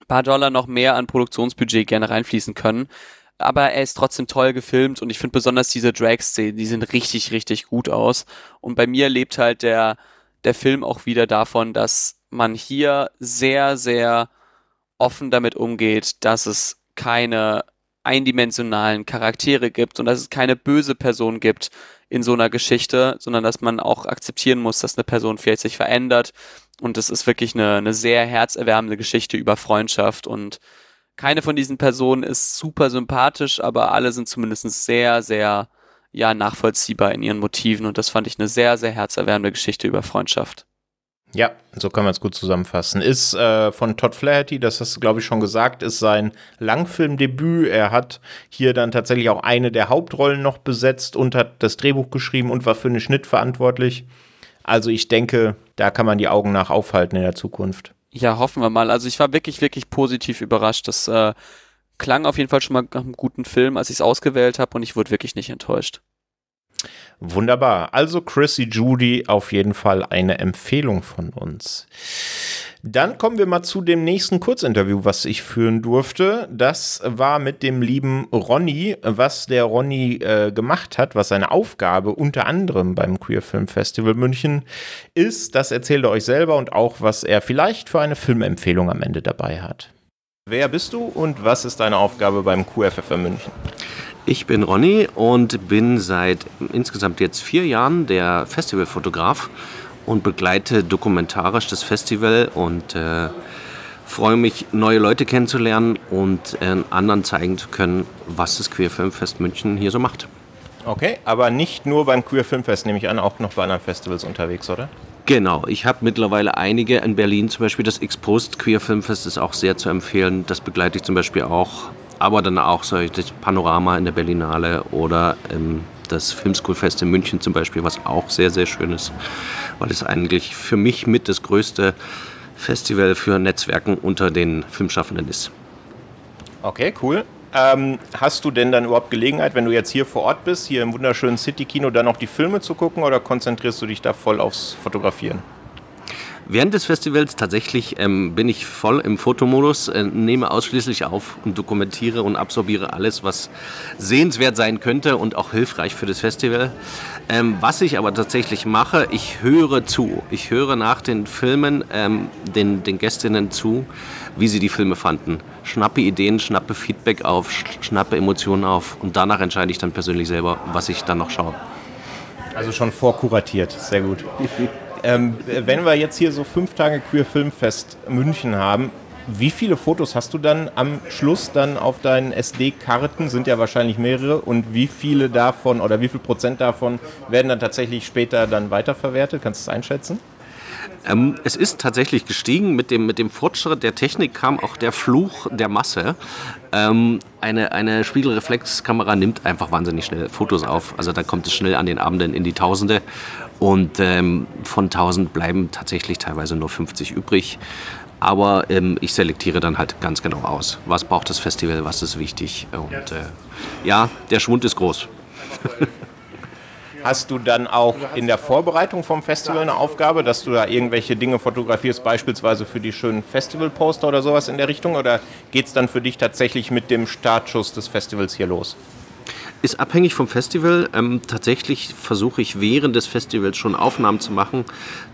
ein paar Dollar noch mehr an Produktionsbudget gerne reinfließen können. Aber er ist trotzdem toll gefilmt und ich finde besonders diese Drag-Szenen, die sind richtig, richtig gut aus. Und bei mir lebt halt der, der Film auch wieder davon, dass man hier sehr, sehr offen damit umgeht, dass es keine eindimensionalen Charaktere gibt und dass es keine böse Person gibt in so einer Geschichte, sondern dass man auch akzeptieren muss, dass eine Person vielleicht sich verändert. Und es ist wirklich eine, eine sehr herzerwärmende Geschichte über Freundschaft und keine von diesen Personen ist super sympathisch, aber alle sind zumindest sehr, sehr ja, nachvollziehbar in ihren Motiven und das fand ich eine sehr, sehr herzerwärmende Geschichte über Freundschaft. Ja, so kann man es gut zusammenfassen. Ist äh, von Todd Flaherty, das hast du, glaube ich, schon gesagt, ist sein Langfilmdebüt. Er hat hier dann tatsächlich auch eine der Hauptrollen noch besetzt und hat das Drehbuch geschrieben und war für den Schnitt verantwortlich. Also ich denke, da kann man die Augen nach aufhalten in der Zukunft. Ja, hoffen wir mal. Also ich war wirklich, wirklich positiv überrascht. Das äh, klang auf jeden Fall schon mal nach einem guten Film, als ich es ausgewählt habe und ich wurde wirklich nicht enttäuscht. Wunderbar. Also Chrissy Judy auf jeden Fall eine Empfehlung von uns. Dann kommen wir mal zu dem nächsten Kurzinterview, was ich führen durfte. Das war mit dem lieben Ronny, was der Ronny äh, gemacht hat, was seine Aufgabe unter anderem beim Queer Film Festival München ist. Das erzählt er euch selber und auch, was er vielleicht für eine Filmempfehlung am Ende dabei hat. Wer bist du und was ist deine Aufgabe beim QFF München? Ich bin Ronny und bin seit insgesamt jetzt vier Jahren der Festivalfotograf und begleite dokumentarisch das Festival und äh, freue mich, neue Leute kennenzulernen und äh, anderen zeigen zu können, was das Queer Filmfest München hier so macht. Okay, aber nicht nur beim Queer Filmfest, nehme ich an, auch noch bei anderen Festivals unterwegs, oder? Genau, ich habe mittlerweile einige in Berlin, zum Beispiel das X-Post Queer Filmfest ist auch sehr zu empfehlen. Das begleite ich zum Beispiel auch. Aber dann auch so das Panorama in der Berlinale oder ähm, das Filmschoolfest in München zum Beispiel, was auch sehr, sehr schön ist, weil es eigentlich für mich mit das größte Festival für Netzwerken unter den Filmschaffenden ist. Okay, cool. Ähm, hast du denn dann überhaupt Gelegenheit, wenn du jetzt hier vor Ort bist, hier im wunderschönen City-Kino, dann noch die Filme zu gucken oder konzentrierst du dich da voll aufs Fotografieren? Während des Festivals tatsächlich ähm, bin ich voll im Fotomodus, äh, nehme ausschließlich auf und dokumentiere und absorbiere alles, was sehenswert sein könnte und auch hilfreich für das Festival. Ähm, was ich aber tatsächlich mache, ich höre zu. Ich höre nach den Filmen ähm, den, den Gästinnen zu, wie sie die Filme fanden. Schnappe Ideen, schnappe Feedback auf, schnappe Emotionen auf und danach entscheide ich dann persönlich selber, was ich dann noch schaue. Also schon vorkuratiert, sehr gut. Ähm, wenn wir jetzt hier so fünf Tage Queer Filmfest München haben, wie viele Fotos hast du dann am Schluss dann auf deinen SD-Karten? Sind ja wahrscheinlich mehrere. Und wie viele davon oder wie viel Prozent davon werden dann tatsächlich später dann weiterverwertet? Kannst du es einschätzen? Ähm, es ist tatsächlich gestiegen. Mit dem, mit dem Fortschritt der Technik kam auch der Fluch der Masse. Ähm, eine, eine Spiegelreflexkamera nimmt einfach wahnsinnig schnell Fotos auf. Also da kommt es schnell an den Abenden in die Tausende. Und ähm, von 1000 bleiben tatsächlich teilweise nur 50 übrig. Aber ähm, ich selektiere dann halt ganz genau aus. Was braucht das Festival, was ist wichtig. Und äh, ja, der Schwund ist groß. Hast du dann auch in der Vorbereitung vom Festival eine Aufgabe, dass du da irgendwelche Dinge fotografierst, beispielsweise für die schönen Festivalposter oder sowas in der Richtung? Oder geht es dann für dich tatsächlich mit dem Startschuss des Festivals hier los? Ist abhängig vom Festival. Ähm, tatsächlich versuche ich während des Festivals schon Aufnahmen zu machen,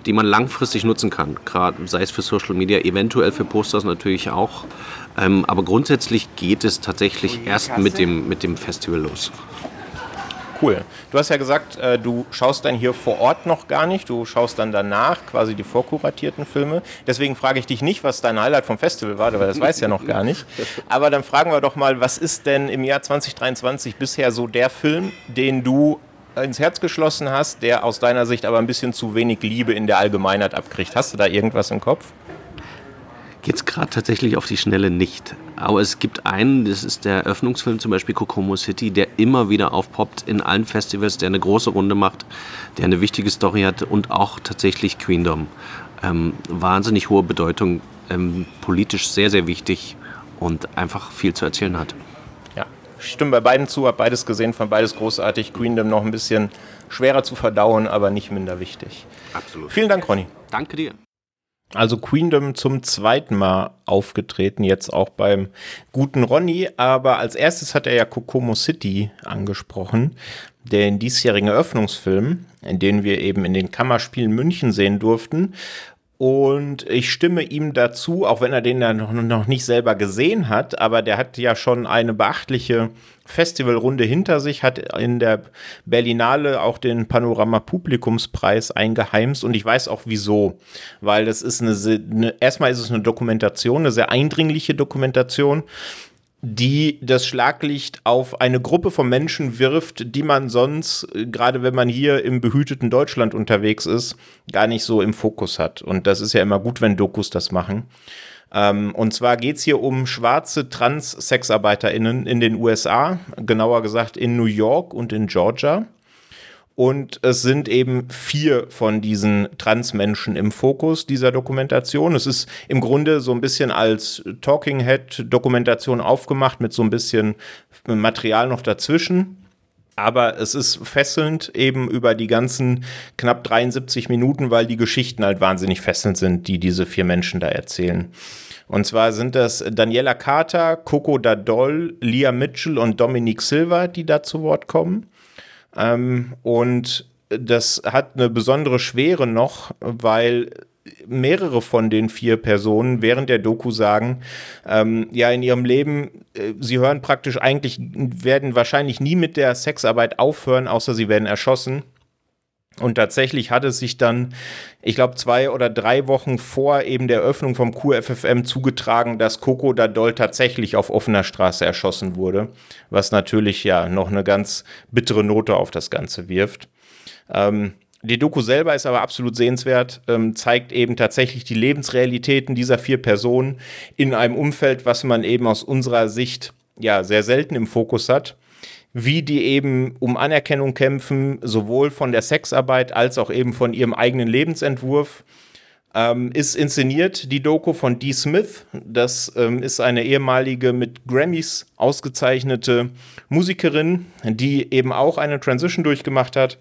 die man langfristig nutzen kann. Gerade sei es für Social Media, eventuell für Posters natürlich auch. Ähm, aber grundsätzlich geht es tatsächlich erst mit dem, mit dem Festival los. Cool. Du hast ja gesagt, äh, du schaust dann hier vor Ort noch gar nicht, du schaust dann danach quasi die vorkuratierten Filme. Deswegen frage ich dich nicht, was dein Highlight vom Festival war, weil das weiß ja noch gar nicht. Aber dann fragen wir doch mal, was ist denn im Jahr 2023 bisher so der Film, den du ins Herz geschlossen hast, der aus deiner Sicht aber ein bisschen zu wenig Liebe in der Allgemeinheit abkriegt? Hast du da irgendwas im Kopf? Jetzt gerade tatsächlich auf die Schnelle nicht. Aber es gibt einen, das ist der Eröffnungsfilm zum Beispiel Kokomo City, der immer wieder aufpoppt in allen Festivals, der eine große Runde macht, der eine wichtige Story hat und auch tatsächlich Queendom. Ähm, wahnsinnig hohe Bedeutung, ähm, politisch sehr, sehr wichtig und einfach viel zu erzählen hat. Ja, ich stimme bei beiden zu, habe beides gesehen, fand beides großartig. Queendom noch ein bisschen schwerer zu verdauen, aber nicht minder wichtig. Absolut. Vielen Dank, Ronny. Danke dir. Also Queendom zum zweiten Mal aufgetreten, jetzt auch beim guten Ronny. Aber als erstes hat er ja Kokomo City angesprochen, den diesjährigen Eröffnungsfilm, in den wir eben in den Kammerspielen München sehen durften. Und ich stimme ihm dazu, auch wenn er den ja noch, noch nicht selber gesehen hat, aber der hat ja schon eine beachtliche Festivalrunde hinter sich, hat in der Berlinale auch den Panorama Publikumspreis eingeheimst. Und ich weiß auch wieso, weil das ist eine, eine erstmal ist es eine Dokumentation, eine sehr eindringliche Dokumentation die das Schlaglicht auf eine Gruppe von Menschen wirft, die man sonst, äh, gerade wenn man hier im behüteten Deutschland unterwegs ist, gar nicht so im Fokus hat. Und das ist ja immer gut, wenn Dokus das machen. Ähm, und zwar geht es hier um schwarze Trans-SexarbeiterInnen in den USA, genauer gesagt in New York und in Georgia. Und es sind eben vier von diesen Transmenschen im Fokus dieser Dokumentation. Es ist im Grunde so ein bisschen als Talking Head Dokumentation aufgemacht mit so ein bisschen Material noch dazwischen. Aber es ist fesselnd eben über die ganzen knapp 73 Minuten, weil die Geschichten halt wahnsinnig fesselnd sind, die diese vier Menschen da erzählen. Und zwar sind das Daniela Carter, Coco Dadol, Lia Mitchell und Dominique Silva, die da zu Wort kommen. Ähm, und das hat eine besondere Schwere noch, weil mehrere von den vier Personen während der Doku sagen, ähm, ja, in ihrem Leben, äh, sie hören praktisch eigentlich, werden wahrscheinlich nie mit der Sexarbeit aufhören, außer sie werden erschossen. Und tatsächlich hat es sich dann, ich glaube, zwei oder drei Wochen vor eben der Öffnung vom QFFM zugetragen, dass Coco Dadol tatsächlich auf offener Straße erschossen wurde, was natürlich ja noch eine ganz bittere Note auf das Ganze wirft. Ähm, die Doku selber ist aber absolut sehenswert, ähm, zeigt eben tatsächlich die Lebensrealitäten dieser vier Personen in einem Umfeld, was man eben aus unserer Sicht ja sehr selten im Fokus hat. Wie die eben um Anerkennung kämpfen, sowohl von der Sexarbeit als auch eben von ihrem eigenen Lebensentwurf. Ähm, ist inszeniert die Doku von Dee Smith. Das ähm, ist eine ehemalige mit Grammys ausgezeichnete Musikerin, die eben auch eine Transition durchgemacht hat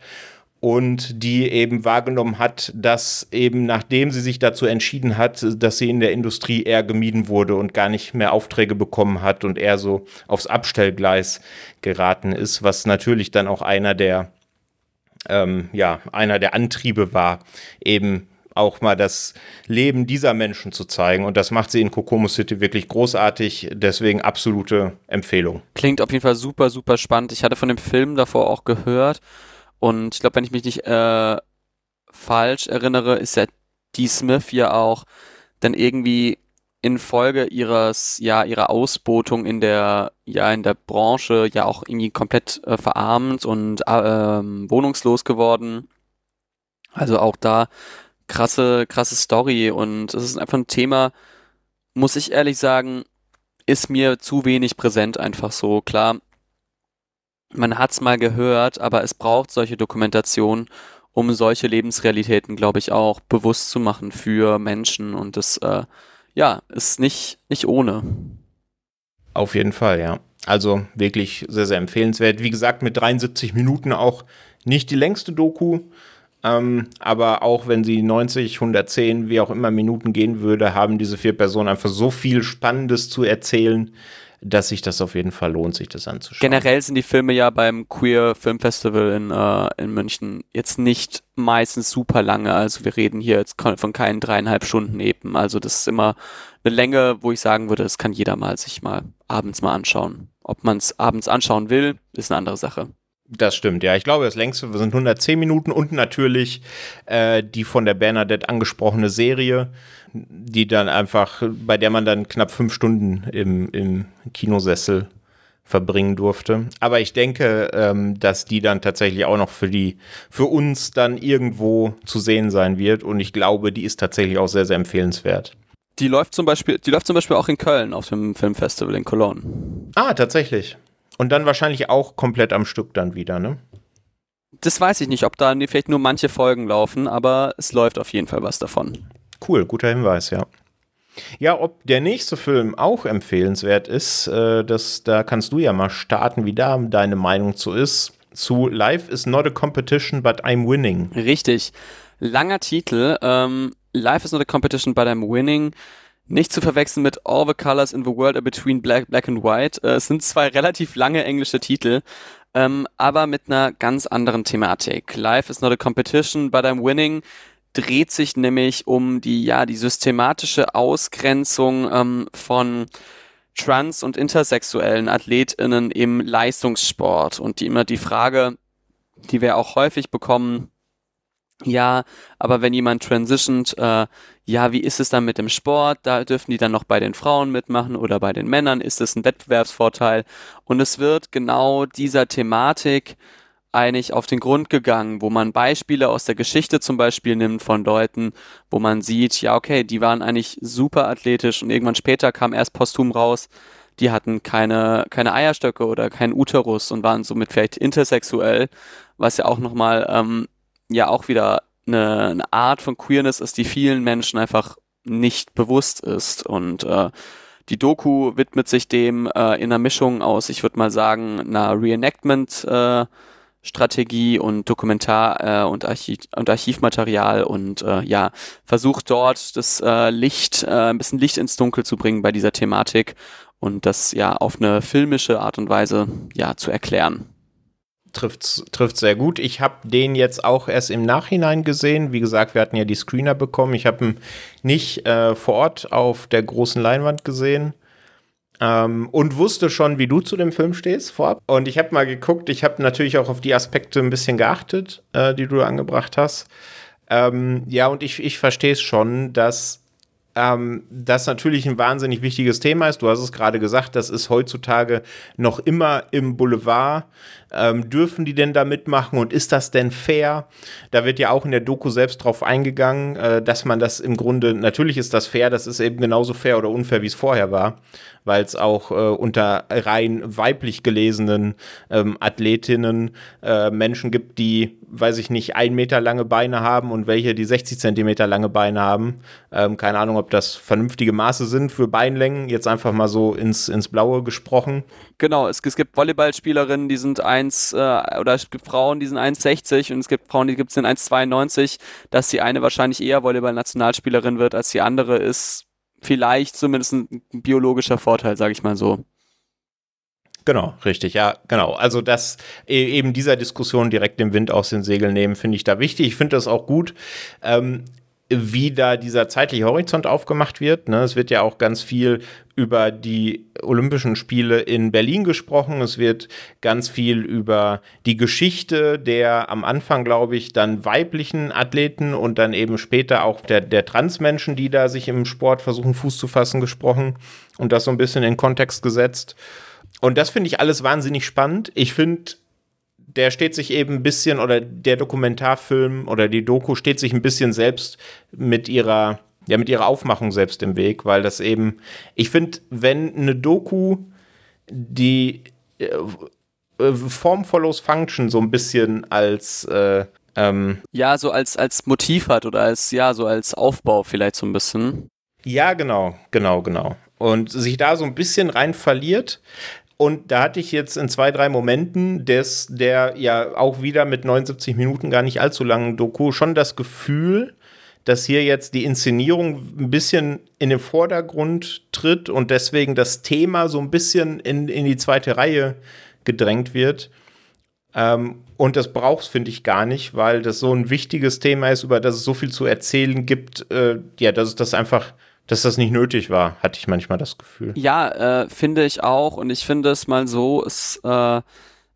und die eben wahrgenommen hat, dass eben nachdem sie sich dazu entschieden hat, dass sie in der Industrie eher gemieden wurde und gar nicht mehr Aufträge bekommen hat und eher so aufs Abstellgleis geraten ist, was natürlich dann auch einer der ähm, ja einer der Antriebe war, eben auch mal das Leben dieser Menschen zu zeigen. Und das macht sie in Kokomo City wirklich großartig. Deswegen absolute Empfehlung. Klingt auf jeden Fall super, super spannend. Ich hatte von dem Film davor auch gehört und ich glaube, wenn ich mich nicht äh, falsch erinnere, ist ja die Smith ja auch dann irgendwie infolge ihres, ja, ihrer Ausbotung in der, ja, in der Branche ja auch irgendwie komplett äh, verarmt und äh, wohnungslos geworden. Also auch da krasse, krasse Story und es ist einfach ein Thema, muss ich ehrlich sagen, ist mir zu wenig präsent einfach so. Klar, man hat es mal gehört, aber es braucht solche Dokumentationen, um solche Lebensrealitäten, glaube ich, auch bewusst zu machen für Menschen. Und das, äh, ja, ist nicht, nicht ohne. Auf jeden Fall, ja. Also wirklich sehr, sehr empfehlenswert. Wie gesagt, mit 73 Minuten auch nicht die längste Doku. Ähm, aber auch wenn sie 90, 110, wie auch immer Minuten gehen würde, haben diese vier Personen einfach so viel Spannendes zu erzählen, dass sich das auf jeden Fall lohnt, sich das anzuschauen. Generell sind die Filme ja beim Queer Film Festival in, äh, in München jetzt nicht meistens super lange. Also wir reden hier jetzt von keinen dreieinhalb Stunden eben. Also das ist immer eine Länge, wo ich sagen würde, das kann jeder mal sich mal abends mal anschauen. Ob man es abends anschauen will, ist eine andere Sache. Das stimmt, ja. Ich glaube, das längste sind 110 Minuten und natürlich äh, die von der Bernadette angesprochene Serie, die dann einfach, bei der man dann knapp fünf Stunden im, im Kinosessel verbringen durfte. Aber ich denke, ähm, dass die dann tatsächlich auch noch für die, für uns dann irgendwo zu sehen sein wird. Und ich glaube, die ist tatsächlich auch sehr, sehr empfehlenswert. Die läuft zum Beispiel, die läuft zum Beispiel auch in Köln auf dem Filmfestival in Cologne. Ah, tatsächlich. Und dann wahrscheinlich auch komplett am Stück dann wieder, ne? Das weiß ich nicht, ob da vielleicht nur manche Folgen laufen, aber es läuft auf jeden Fall was davon. Cool, guter Hinweis, ja. Ja, ob der nächste Film auch empfehlenswert ist, äh, das, da kannst du ja mal starten, wie da deine Meinung zu ist. Zu Life is not a competition, but I'm winning. Richtig. Langer Titel. Ähm, Life is not a competition, but I'm winning. Nicht zu verwechseln mit All the Colors in the World are Between Black, Black and White. Äh, es sind zwei relativ lange englische Titel, ähm, aber mit einer ganz anderen Thematik. Life is not a competition, but I'm winning dreht sich nämlich um die, ja, die systematische Ausgrenzung ähm, von trans- und intersexuellen AthletInnen im Leistungssport und die immer die Frage, die wir auch häufig bekommen, ja, aber wenn jemand transitioned, äh, ja, wie ist es dann mit dem Sport? Da dürfen die dann noch bei den Frauen mitmachen oder bei den Männern? Ist es ein Wettbewerbsvorteil? Und es wird genau dieser Thematik eigentlich auf den Grund gegangen, wo man Beispiele aus der Geschichte zum Beispiel nimmt von Leuten, wo man sieht, ja, okay, die waren eigentlich super athletisch und irgendwann später kam erst posthum raus, die hatten keine, keine Eierstöcke oder keinen Uterus und waren somit vielleicht intersexuell, was ja auch nochmal ähm, ja auch wieder eine, eine Art von Queerness ist, die vielen Menschen einfach nicht bewusst ist. Und äh, Die Doku widmet sich dem äh, in einer Mischung aus, ich würde mal sagen, einer Reenactment- äh, Strategie und Dokumentar- äh, und, Archiv und Archivmaterial und äh, ja, versucht dort das äh, Licht, äh, ein bisschen Licht ins Dunkel zu bringen bei dieser Thematik und das ja auf eine filmische Art und Weise ja zu erklären. Trifft, sehr gut. Ich habe den jetzt auch erst im Nachhinein gesehen. Wie gesagt, wir hatten ja die Screener bekommen. Ich habe ihn nicht äh, vor Ort auf der großen Leinwand gesehen. Ähm, und wusste schon, wie du zu dem Film stehst vorab. Und ich habe mal geguckt, ich habe natürlich auch auf die Aspekte ein bisschen geachtet, äh, die du angebracht hast. Ähm, ja, und ich, ich verstehe es schon, dass ähm, das natürlich ein wahnsinnig wichtiges Thema ist. Du hast es gerade gesagt, das ist heutzutage noch immer im Boulevard. Ähm, dürfen die denn da mitmachen und ist das denn fair? Da wird ja auch in der Doku selbst drauf eingegangen, äh, dass man das im Grunde, natürlich ist das fair, das ist eben genauso fair oder unfair, wie es vorher war, weil es auch äh, unter rein weiblich gelesenen ähm, Athletinnen äh, Menschen gibt, die, weiß ich nicht, ein Meter lange Beine haben und welche, die 60 Zentimeter lange Beine haben. Ähm, keine Ahnung, ob das vernünftige Maße sind für Beinlängen, jetzt einfach mal so ins, ins Blaue gesprochen. Genau, es, es gibt Volleyballspielerinnen, die sind 1, äh, oder es gibt Frauen, die sind 1,60 und es gibt Frauen, die gibt es in 1,92, dass die eine wahrscheinlich eher Volleyball-Nationalspielerin wird als die andere, ist vielleicht zumindest ein biologischer Vorteil, sage ich mal so. Genau, richtig, ja, genau. Also dass e, eben dieser Diskussion direkt den Wind aus den Segeln nehmen, finde ich da wichtig. Ich finde das auch gut. Ähm, wie da dieser zeitliche Horizont aufgemacht wird. Ne? Es wird ja auch ganz viel über die Olympischen Spiele in Berlin gesprochen. Es wird ganz viel über die Geschichte der am Anfang, glaube ich, dann weiblichen Athleten und dann eben später auch der, der Transmenschen, die da sich im Sport versuchen, Fuß zu fassen, gesprochen und das so ein bisschen in Kontext gesetzt. Und das finde ich alles wahnsinnig spannend. Ich finde der steht sich eben ein bisschen, oder der Dokumentarfilm oder die Doku steht sich ein bisschen selbst mit ihrer, ja, mit ihrer Aufmachung selbst im Weg, weil das eben, ich finde, wenn eine Doku die äh, Form follows Function so ein bisschen als äh, ähm, ja, so als, als Motiv hat oder als, ja, so als Aufbau vielleicht so ein bisschen. Ja, genau, genau, genau. Und sich da so ein bisschen rein verliert, und da hatte ich jetzt in zwei, drei Momenten des, der ja auch wieder mit 79 Minuten gar nicht allzu langen Doku schon das Gefühl, dass hier jetzt die Inszenierung ein bisschen in den Vordergrund tritt und deswegen das Thema so ein bisschen in, in die zweite Reihe gedrängt wird. Ähm, und das braucht es, finde ich, gar nicht, weil das so ein wichtiges Thema ist, über das es so viel zu erzählen gibt, äh, ja, dass es das einfach dass das nicht nötig war, hatte ich manchmal das Gefühl. Ja, äh, finde ich auch. Und ich finde es mal so, es äh,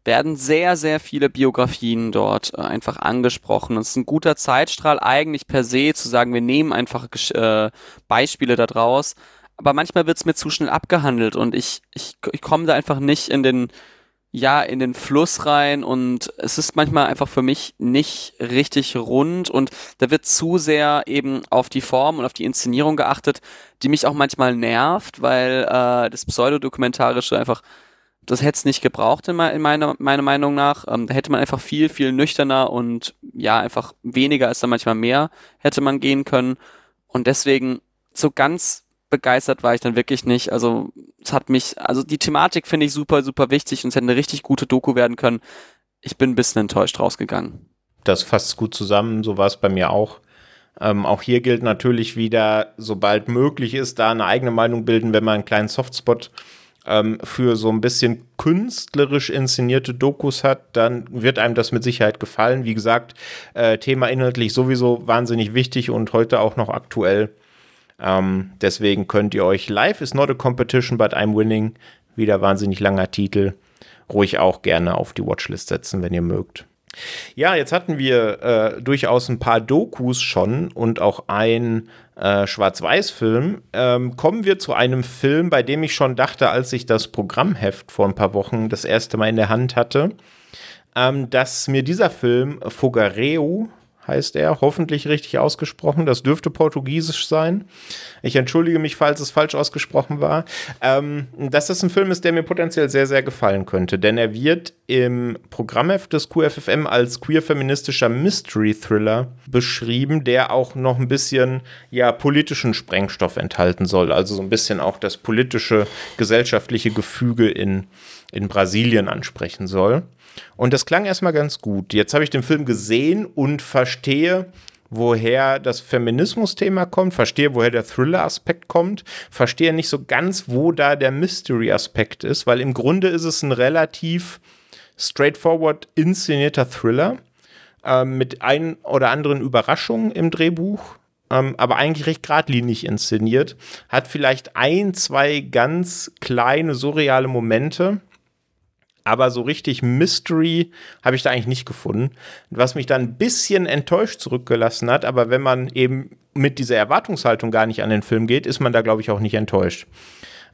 werden sehr, sehr viele Biografien dort äh, einfach angesprochen. Und es ist ein guter Zeitstrahl eigentlich per se zu sagen, wir nehmen einfach äh, Beispiele da draus. Aber manchmal wird es mir zu schnell abgehandelt und ich, ich, ich komme da einfach nicht in den ja in den Fluss rein und es ist manchmal einfach für mich nicht richtig rund und da wird zu sehr eben auf die Form und auf die Inszenierung geachtet, die mich auch manchmal nervt, weil äh, das Pseudodokumentarische einfach das hätte es nicht gebraucht in, in meiner, meiner Meinung nach. Ähm, da hätte man einfach viel, viel nüchterner und ja, einfach weniger ist da manchmal mehr hätte man gehen können. Und deswegen so ganz begeistert war ich dann wirklich nicht. Also es hat mich, also die Thematik finde ich super, super wichtig und es hätte eine richtig gute Doku werden können. Ich bin ein bisschen enttäuscht rausgegangen. Das fasst gut zusammen, so war es bei mir auch. Ähm, auch hier gilt natürlich wieder, sobald möglich ist, da eine eigene Meinung bilden, wenn man einen kleinen Softspot ähm, für so ein bisschen künstlerisch inszenierte Dokus hat, dann wird einem das mit Sicherheit gefallen. Wie gesagt, äh, Thema inhaltlich sowieso wahnsinnig wichtig und heute auch noch aktuell. Ähm, deswegen könnt ihr euch Life is not a competition, but I'm winning, wieder wahnsinnig langer Titel, ruhig auch gerne auf die Watchlist setzen, wenn ihr mögt. Ja, jetzt hatten wir äh, durchaus ein paar Dokus schon und auch ein äh, Schwarz-Weiß-Film. Ähm, kommen wir zu einem Film, bei dem ich schon dachte, als ich das Programmheft vor ein paar Wochen das erste Mal in der Hand hatte, ähm, dass mir dieser Film Fogareo heißt er, hoffentlich richtig ausgesprochen. Das dürfte portugiesisch sein. Ich entschuldige mich, falls es falsch ausgesprochen war. Ähm, dass das ein Film ist, der mir potenziell sehr, sehr gefallen könnte, denn er wird im Programmheft des QFFM als queer-feministischer Mystery-Thriller beschrieben, der auch noch ein bisschen ja, politischen Sprengstoff enthalten soll. Also so ein bisschen auch das politische, gesellschaftliche Gefüge in, in Brasilien ansprechen soll. Und das klang erstmal ganz gut. Jetzt habe ich den Film gesehen und verstehe, woher das Feminismus-Thema kommt, verstehe, woher der Thriller-Aspekt kommt, verstehe nicht so ganz, wo da der Mystery-Aspekt ist, weil im Grunde ist es ein relativ straightforward inszenierter Thriller äh, mit ein oder anderen Überraschungen im Drehbuch, ähm, aber eigentlich recht geradlinig inszeniert, hat vielleicht ein, zwei ganz kleine surreale Momente, aber so richtig Mystery habe ich da eigentlich nicht gefunden. Was mich dann ein bisschen enttäuscht zurückgelassen hat, aber wenn man eben mit dieser Erwartungshaltung gar nicht an den Film geht, ist man da, glaube ich, auch nicht enttäuscht.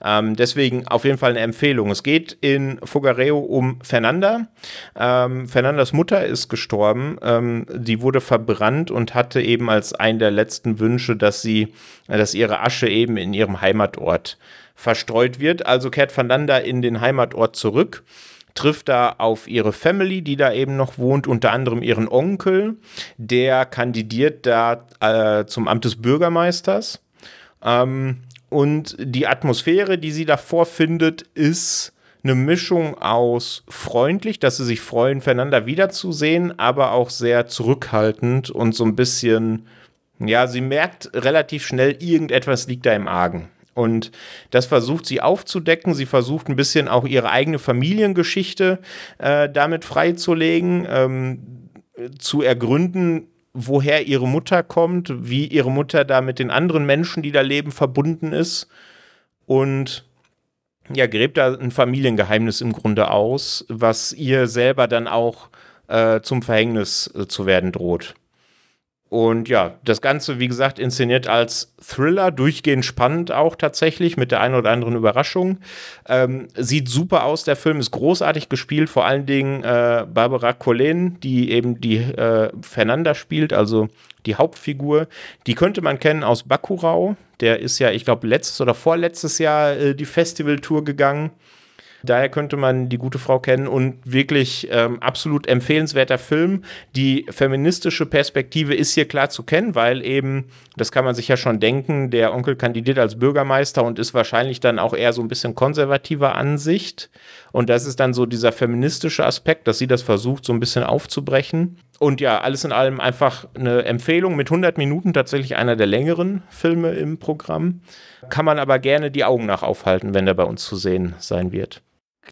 Ähm, deswegen auf jeden Fall eine Empfehlung. Es geht in Fogareo um Fernanda. Ähm, Fernandas Mutter ist gestorben. Ähm, die wurde verbrannt und hatte eben als einen der letzten Wünsche, dass sie, dass ihre Asche eben in ihrem Heimatort verstreut wird. Also kehrt Fernanda in den Heimatort zurück trifft da auf ihre Family, die da eben noch wohnt, unter anderem ihren Onkel, der kandidiert da äh, zum Amt des Bürgermeisters. Ähm, und die Atmosphäre, die sie da vorfindet, ist eine Mischung aus freundlich, dass sie sich freuen, füreinander wiederzusehen, aber auch sehr zurückhaltend und so ein bisschen, ja, sie merkt relativ schnell, irgendetwas liegt da im Argen. Und das versucht sie aufzudecken. Sie versucht ein bisschen auch ihre eigene Familiengeschichte äh, damit freizulegen, ähm, zu ergründen, woher ihre Mutter kommt, wie ihre Mutter da mit den anderen Menschen, die da leben, verbunden ist. Und ja, gräbt da ein Familiengeheimnis im Grunde aus, was ihr selber dann auch äh, zum Verhängnis äh, zu werden droht. Und ja, das Ganze, wie gesagt, inszeniert als Thriller, durchgehend spannend auch tatsächlich, mit der einen oder anderen Überraschung. Ähm, sieht super aus, der Film ist großartig gespielt, vor allen Dingen äh, Barbara Collen, die eben die äh, Fernanda spielt, also die Hauptfigur. Die könnte man kennen aus Bakurau. Der ist ja, ich glaube, letztes oder vorletztes Jahr äh, die Festivaltour gegangen. Daher könnte man die gute Frau kennen und wirklich ähm, absolut empfehlenswerter Film. Die feministische Perspektive ist hier klar zu kennen, weil eben, das kann man sich ja schon denken, der Onkel kandidiert als Bürgermeister und ist wahrscheinlich dann auch eher so ein bisschen konservativer Ansicht. Und das ist dann so dieser feministische Aspekt, dass sie das versucht, so ein bisschen aufzubrechen. Und ja, alles in allem einfach eine Empfehlung mit 100 Minuten, tatsächlich einer der längeren Filme im Programm. Kann man aber gerne die Augen nach aufhalten, wenn der bei uns zu sehen sein wird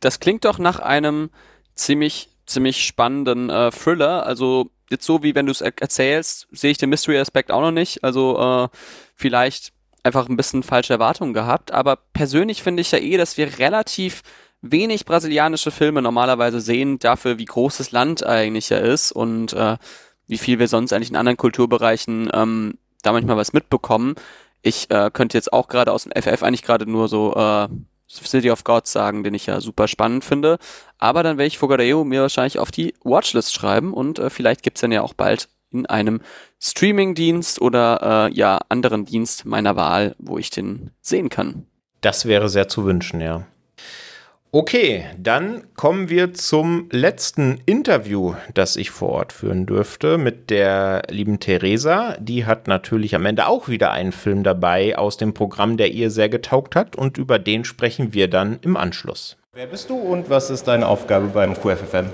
das klingt doch nach einem ziemlich, ziemlich spannenden äh, Thriller. Also jetzt so, wie wenn du es er erzählst, sehe ich den Mystery-Aspekt auch noch nicht. Also äh, vielleicht einfach ein bisschen falsche Erwartungen gehabt. Aber persönlich finde ich ja eh, dass wir relativ wenig brasilianische Filme normalerweise sehen, dafür, wie groß das Land eigentlich ja ist und äh, wie viel wir sonst eigentlich in anderen Kulturbereichen ähm, da manchmal was mitbekommen. Ich äh, könnte jetzt auch gerade aus dem FF eigentlich gerade nur so äh, City of Gods sagen, den ich ja super spannend finde. Aber dann werde ich Fogareo mir wahrscheinlich auf die Watchlist schreiben und äh, vielleicht gibt's dann ja auch bald in einem Streaming-Dienst oder äh, ja anderen Dienst meiner Wahl, wo ich den sehen kann. Das wäre sehr zu wünschen, ja. Okay, dann kommen wir zum letzten Interview, das ich vor Ort führen dürfte mit der lieben Theresa. Die hat natürlich am Ende auch wieder einen Film dabei aus dem Programm, der ihr sehr getaugt hat und über den sprechen wir dann im Anschluss. Wer bist du und was ist deine Aufgabe beim QFFM?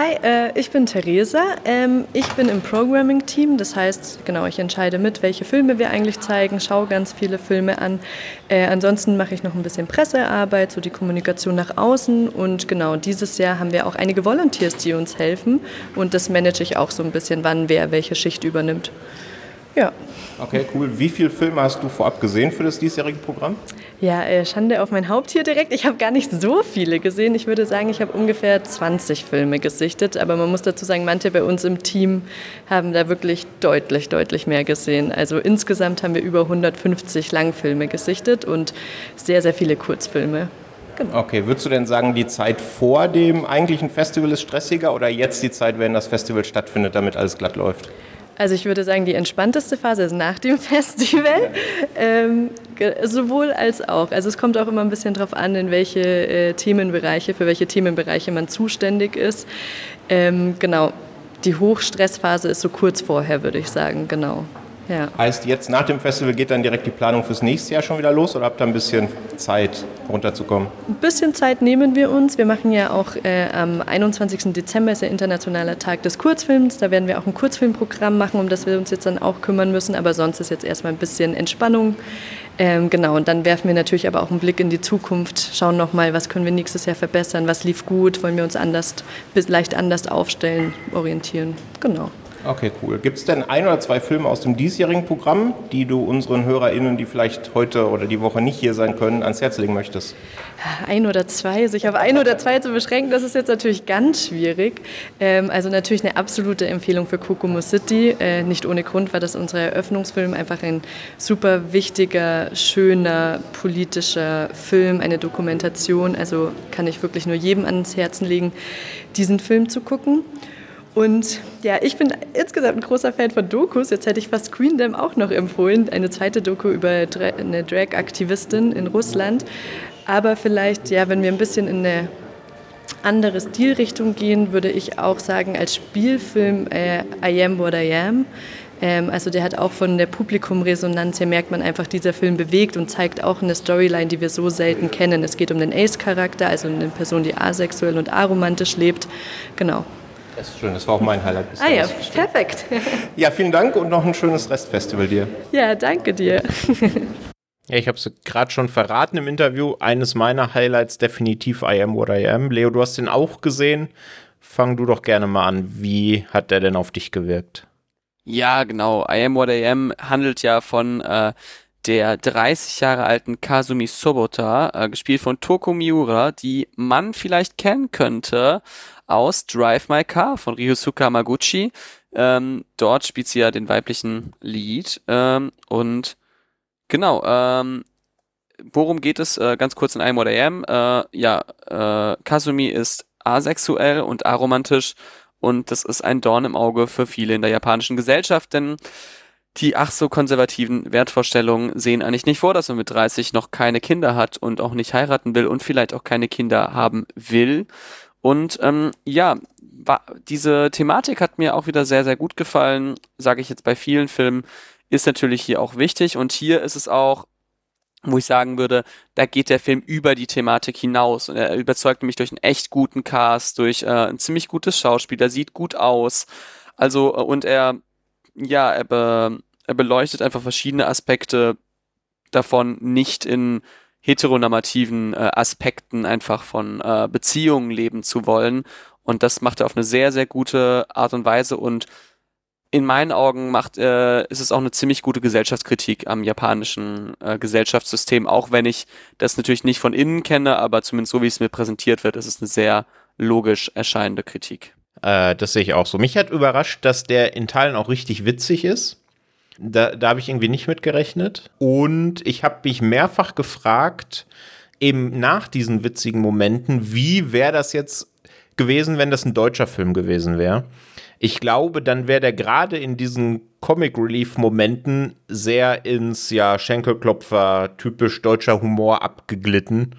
Hi, äh, ich bin Theresa. Ähm, ich bin im Programming-Team, das heißt, genau, ich entscheide mit, welche Filme wir eigentlich zeigen, schaue ganz viele Filme an. Äh, ansonsten mache ich noch ein bisschen Pressearbeit, so die Kommunikation nach außen und genau, dieses Jahr haben wir auch einige Volunteers, die uns helfen und das manage ich auch so ein bisschen, wann wer welche Schicht übernimmt. Ja. Okay, cool. Wie viele Filme hast du vorab gesehen für das diesjährige Programm? Ja, äh, Schande auf mein Haupt hier direkt. Ich habe gar nicht so viele gesehen. Ich würde sagen, ich habe ungefähr 20 Filme gesichtet. Aber man muss dazu sagen, manche bei uns im Team haben da wirklich deutlich, deutlich mehr gesehen. Also insgesamt haben wir über 150 Langfilme gesichtet und sehr, sehr viele Kurzfilme. Genau. Okay, würdest du denn sagen, die Zeit vor dem eigentlichen Festival ist stressiger oder jetzt die Zeit, wenn das Festival stattfindet, damit alles glatt läuft? Also ich würde sagen, die entspannteste Phase ist nach dem Festival. Ähm, sowohl als auch. Also es kommt auch immer ein bisschen darauf an, in welche äh, Themenbereiche, für welche Themenbereiche man zuständig ist. Ähm, genau. Die Hochstressphase ist so kurz vorher, würde ich sagen, genau. Ja. Heißt, jetzt nach dem Festival geht dann direkt die Planung fürs nächste Jahr schon wieder los oder habt ihr ein bisschen Zeit runterzukommen? Ein bisschen Zeit nehmen wir uns. Wir machen ja auch äh, am 21. Dezember ist der internationale Tag des Kurzfilms. Da werden wir auch ein Kurzfilmprogramm machen, um das wir uns jetzt dann auch kümmern müssen. Aber sonst ist jetzt erstmal ein bisschen Entspannung. Ähm, genau, und dann werfen wir natürlich aber auch einen Blick in die Zukunft, schauen nochmal, was können wir nächstes Jahr verbessern, was lief gut, wollen wir uns anders, leicht anders aufstellen, orientieren. Genau. Okay, cool. Gibt es denn ein oder zwei Filme aus dem diesjährigen Programm, die du unseren HörerInnen, die vielleicht heute oder die Woche nicht hier sein können, ans Herz legen möchtest? Ein oder zwei, sich auf ein oder zwei zu beschränken, das ist jetzt natürlich ganz schwierig. Ähm, also natürlich eine absolute Empfehlung für Kokomo City. Äh, nicht ohne Grund war das unser Eröffnungsfilm einfach ein super wichtiger, schöner, politischer Film, eine Dokumentation. Also kann ich wirklich nur jedem ans Herzen legen, diesen Film zu gucken. Und ja, ich bin insgesamt ein großer Fan von Dokus. Jetzt hätte ich fast Queendom auch noch empfohlen, eine zweite Doku über eine Drag-Aktivistin in Russland. Aber vielleicht, ja, wenn wir ein bisschen in eine andere Stilrichtung gehen, würde ich auch sagen, als Spielfilm äh, I Am What I Am. Ähm, also der hat auch von der Publikumresonanz her merkt man einfach, dieser Film bewegt und zeigt auch eine Storyline, die wir so selten kennen. Es geht um den Ace-Charakter, also eine Person, die asexuell und aromantisch lebt. Genau. Das ist schön, das war auch mein Highlight. Ah ja, perfekt. Ja, vielen Dank und noch ein schönes Restfestival dir. Ja, danke dir. Ja, ich habe es gerade schon verraten im Interview. Eines meiner Highlights definitiv I Am What I Am. Leo, du hast den auch gesehen. Fang du doch gerne mal an. Wie hat der denn auf dich gewirkt? Ja, genau. I Am What I Am handelt ja von äh, der 30 Jahre alten Kazumi Sobota, äh, gespielt von Toko Miura, die man vielleicht kennen könnte aus Drive My Car von Ryusuke Hamaguchi. Ähm, dort spielt sie ja den weiblichen Lead. Ähm, und genau, ähm, worum geht es? Äh, ganz kurz in What I Am. Äh, ja, äh, Kazumi ist asexuell und aromantisch und das ist ein Dorn im Auge für viele in der japanischen Gesellschaft, denn die ach so konservativen Wertvorstellungen sehen eigentlich nicht vor, dass man mit 30 noch keine Kinder hat und auch nicht heiraten will und vielleicht auch keine Kinder haben will. Und ähm, ja, war, diese Thematik hat mir auch wieder sehr, sehr gut gefallen, sage ich jetzt bei vielen Filmen, ist natürlich hier auch wichtig. Und hier ist es auch, wo ich sagen würde, da geht der Film über die Thematik hinaus. Und er überzeugt mich durch einen echt guten Cast, durch äh, ein ziemlich gutes Schauspiel, er sieht gut aus. Also, äh, und er, ja, er, be, er beleuchtet einfach verschiedene Aspekte davon nicht in heteronormativen äh, Aspekten einfach von äh, Beziehungen leben zu wollen. Und das macht er auf eine sehr, sehr gute Art und Weise und in meinen Augen macht, äh, ist es auch eine ziemlich gute Gesellschaftskritik am japanischen äh, Gesellschaftssystem, auch wenn ich das natürlich nicht von innen kenne, aber zumindest so wie es mir präsentiert wird, ist es eine sehr logisch erscheinende Kritik. Äh, das sehe ich auch so. Mich hat überrascht, dass der in Teilen auch richtig witzig ist. Da, da habe ich irgendwie nicht mit gerechnet. Und ich habe mich mehrfach gefragt, eben nach diesen witzigen Momenten, wie wäre das jetzt gewesen, wenn das ein deutscher Film gewesen wäre? Ich glaube, dann wäre der gerade in diesen Comic Relief Momenten sehr ins ja Schenkelklopfer typisch deutscher Humor abgeglitten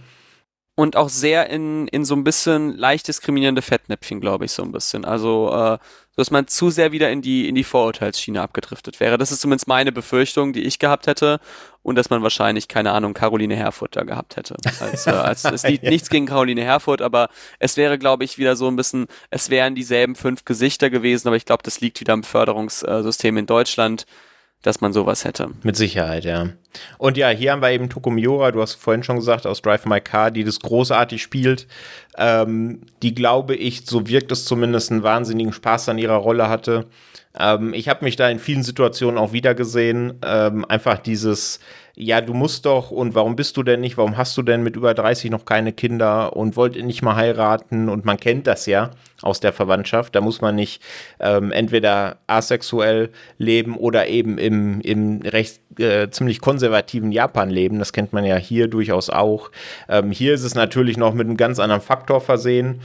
und auch sehr in, in so ein bisschen leicht diskriminierende Fettnäpfchen, glaube ich, so ein bisschen. Also, äh, dass man zu sehr wieder in die, in die Vorurteilsschiene abgedriftet wäre. Das ist zumindest meine Befürchtung, die ich gehabt hätte. Und dass man wahrscheinlich, keine Ahnung, Caroline Herfurth da gehabt hätte. Als, äh, als, es liegt nichts gegen Caroline Herfurth, aber es wäre, glaube ich, wieder so ein bisschen, es wären dieselben fünf Gesichter gewesen, aber ich glaube, das liegt wieder am Förderungssystem in Deutschland dass man sowas hätte. Mit Sicherheit, ja. Und ja, hier haben wir eben Tokumiura, du hast vorhin schon gesagt, aus Drive My Car, die das großartig spielt, ähm, die, glaube ich, so wirkt es zumindest, einen wahnsinnigen Spaß an ihrer Rolle hatte. Ähm, ich habe mich da in vielen Situationen auch wiedergesehen. Ähm, einfach dieses, ja, du musst doch und warum bist du denn nicht, warum hast du denn mit über 30 noch keine Kinder und wollt nicht mal heiraten und man kennt das ja aus der Verwandtschaft, da muss man nicht ähm, entweder asexuell leben oder eben im, im recht äh, ziemlich konservativen Japan leben, das kennt man ja hier durchaus auch. Ähm, hier ist es natürlich noch mit einem ganz anderen Faktor versehen.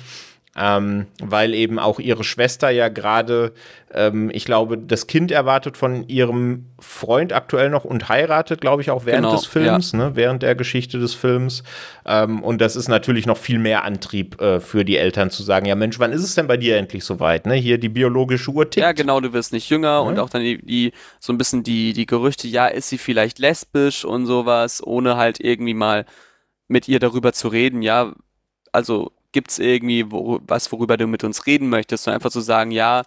Ähm, weil eben auch ihre Schwester ja gerade, ähm, ich glaube, das Kind erwartet von ihrem Freund aktuell noch und heiratet, glaube ich, auch während Genau, des Films, ne, während der Geschichte des Films. Ähm, und das ist natürlich noch viel mehr Antrieb äh, für die Eltern zu sagen, ja Mensch, wann ist es denn bei dir endlich soweit? Ne? Hier die biologische Uhr tickt. Ja, genau, du wirst nicht jünger und auch dann die, die so ein bisschen die, die Gerüchte, ja, ist sie vielleicht lesbisch und sowas, ohne halt irgendwie mal mit ihr darüber zu reden, ja, also gibt's irgendwie wo, was, worüber du mit uns reden möchtest, und einfach zu sagen, ja,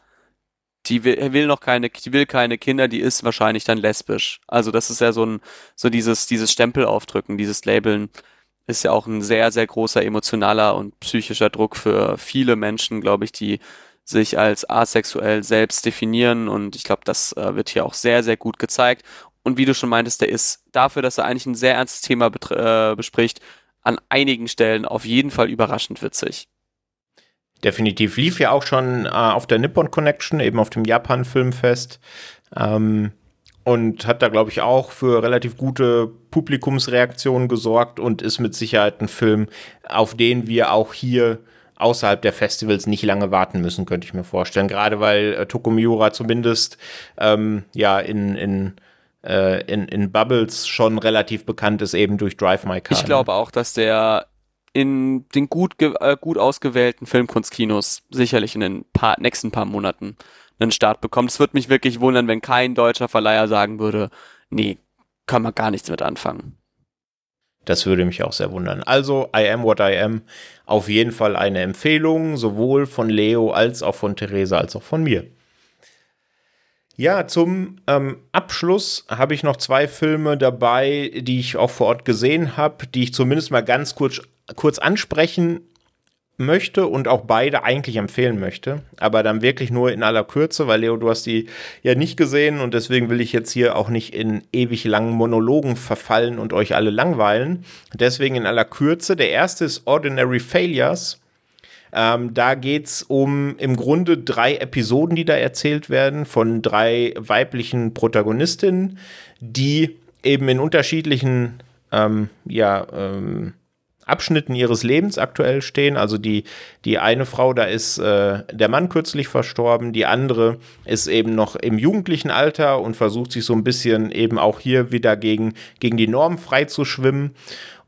die will, will noch keine, die will keine Kinder, die ist wahrscheinlich dann lesbisch. Also das ist ja so ein, so dieses, dieses Stempel aufdrücken, dieses Labeln ist ja auch ein sehr, sehr großer emotionaler und psychischer Druck für viele Menschen, glaube ich, die sich als asexuell selbst definieren und ich glaube, das äh, wird hier auch sehr, sehr gut gezeigt. Und wie du schon meintest, der ist dafür, dass er eigentlich ein sehr ernstes Thema äh, bespricht, an einigen Stellen auf jeden Fall überraschend witzig. Definitiv. Lief ja auch schon äh, auf der Nippon Connection, eben auf dem Japan-Filmfest. Ähm, und hat da, glaube ich, auch für relativ gute Publikumsreaktionen gesorgt und ist mit Sicherheit ein Film, auf den wir auch hier außerhalb der Festivals nicht lange warten müssen, könnte ich mir vorstellen. Gerade weil äh, Toko Miura zumindest ähm, ja in, in, äh, in, in Bubbles schon relativ bekannt ist, eben durch Drive My Car. Ich glaube auch, dass der in den gut, äh, gut ausgewählten Filmkunstkinos sicherlich in den paar, nächsten paar Monaten einen Start bekommt. Es würde mich wirklich wundern, wenn kein deutscher Verleiher sagen würde, nee, kann man gar nichts mit anfangen. Das würde mich auch sehr wundern. Also, I am what I am. Auf jeden Fall eine Empfehlung, sowohl von Leo als auch von Theresa als auch von mir. Ja, zum ähm, Abschluss habe ich noch zwei Filme dabei, die ich auch vor Ort gesehen habe, die ich zumindest mal ganz kurz, kurz ansprechen möchte und auch beide eigentlich empfehlen möchte, aber dann wirklich nur in aller Kürze, weil Leo, du hast die ja nicht gesehen und deswegen will ich jetzt hier auch nicht in ewig langen Monologen verfallen und euch alle langweilen. Deswegen in aller Kürze. Der erste ist Ordinary Failures. Ähm, da geht es um im Grunde drei Episoden, die da erzählt werden von drei weiblichen Protagonistinnen, die eben in unterschiedlichen ähm, ja, ähm, Abschnitten ihres Lebens aktuell stehen. Also die, die eine Frau, da ist äh, der Mann kürzlich verstorben, die andere ist eben noch im jugendlichen Alter und versucht sich so ein bisschen eben auch hier wieder gegen, gegen die Norm frei zu schwimmen.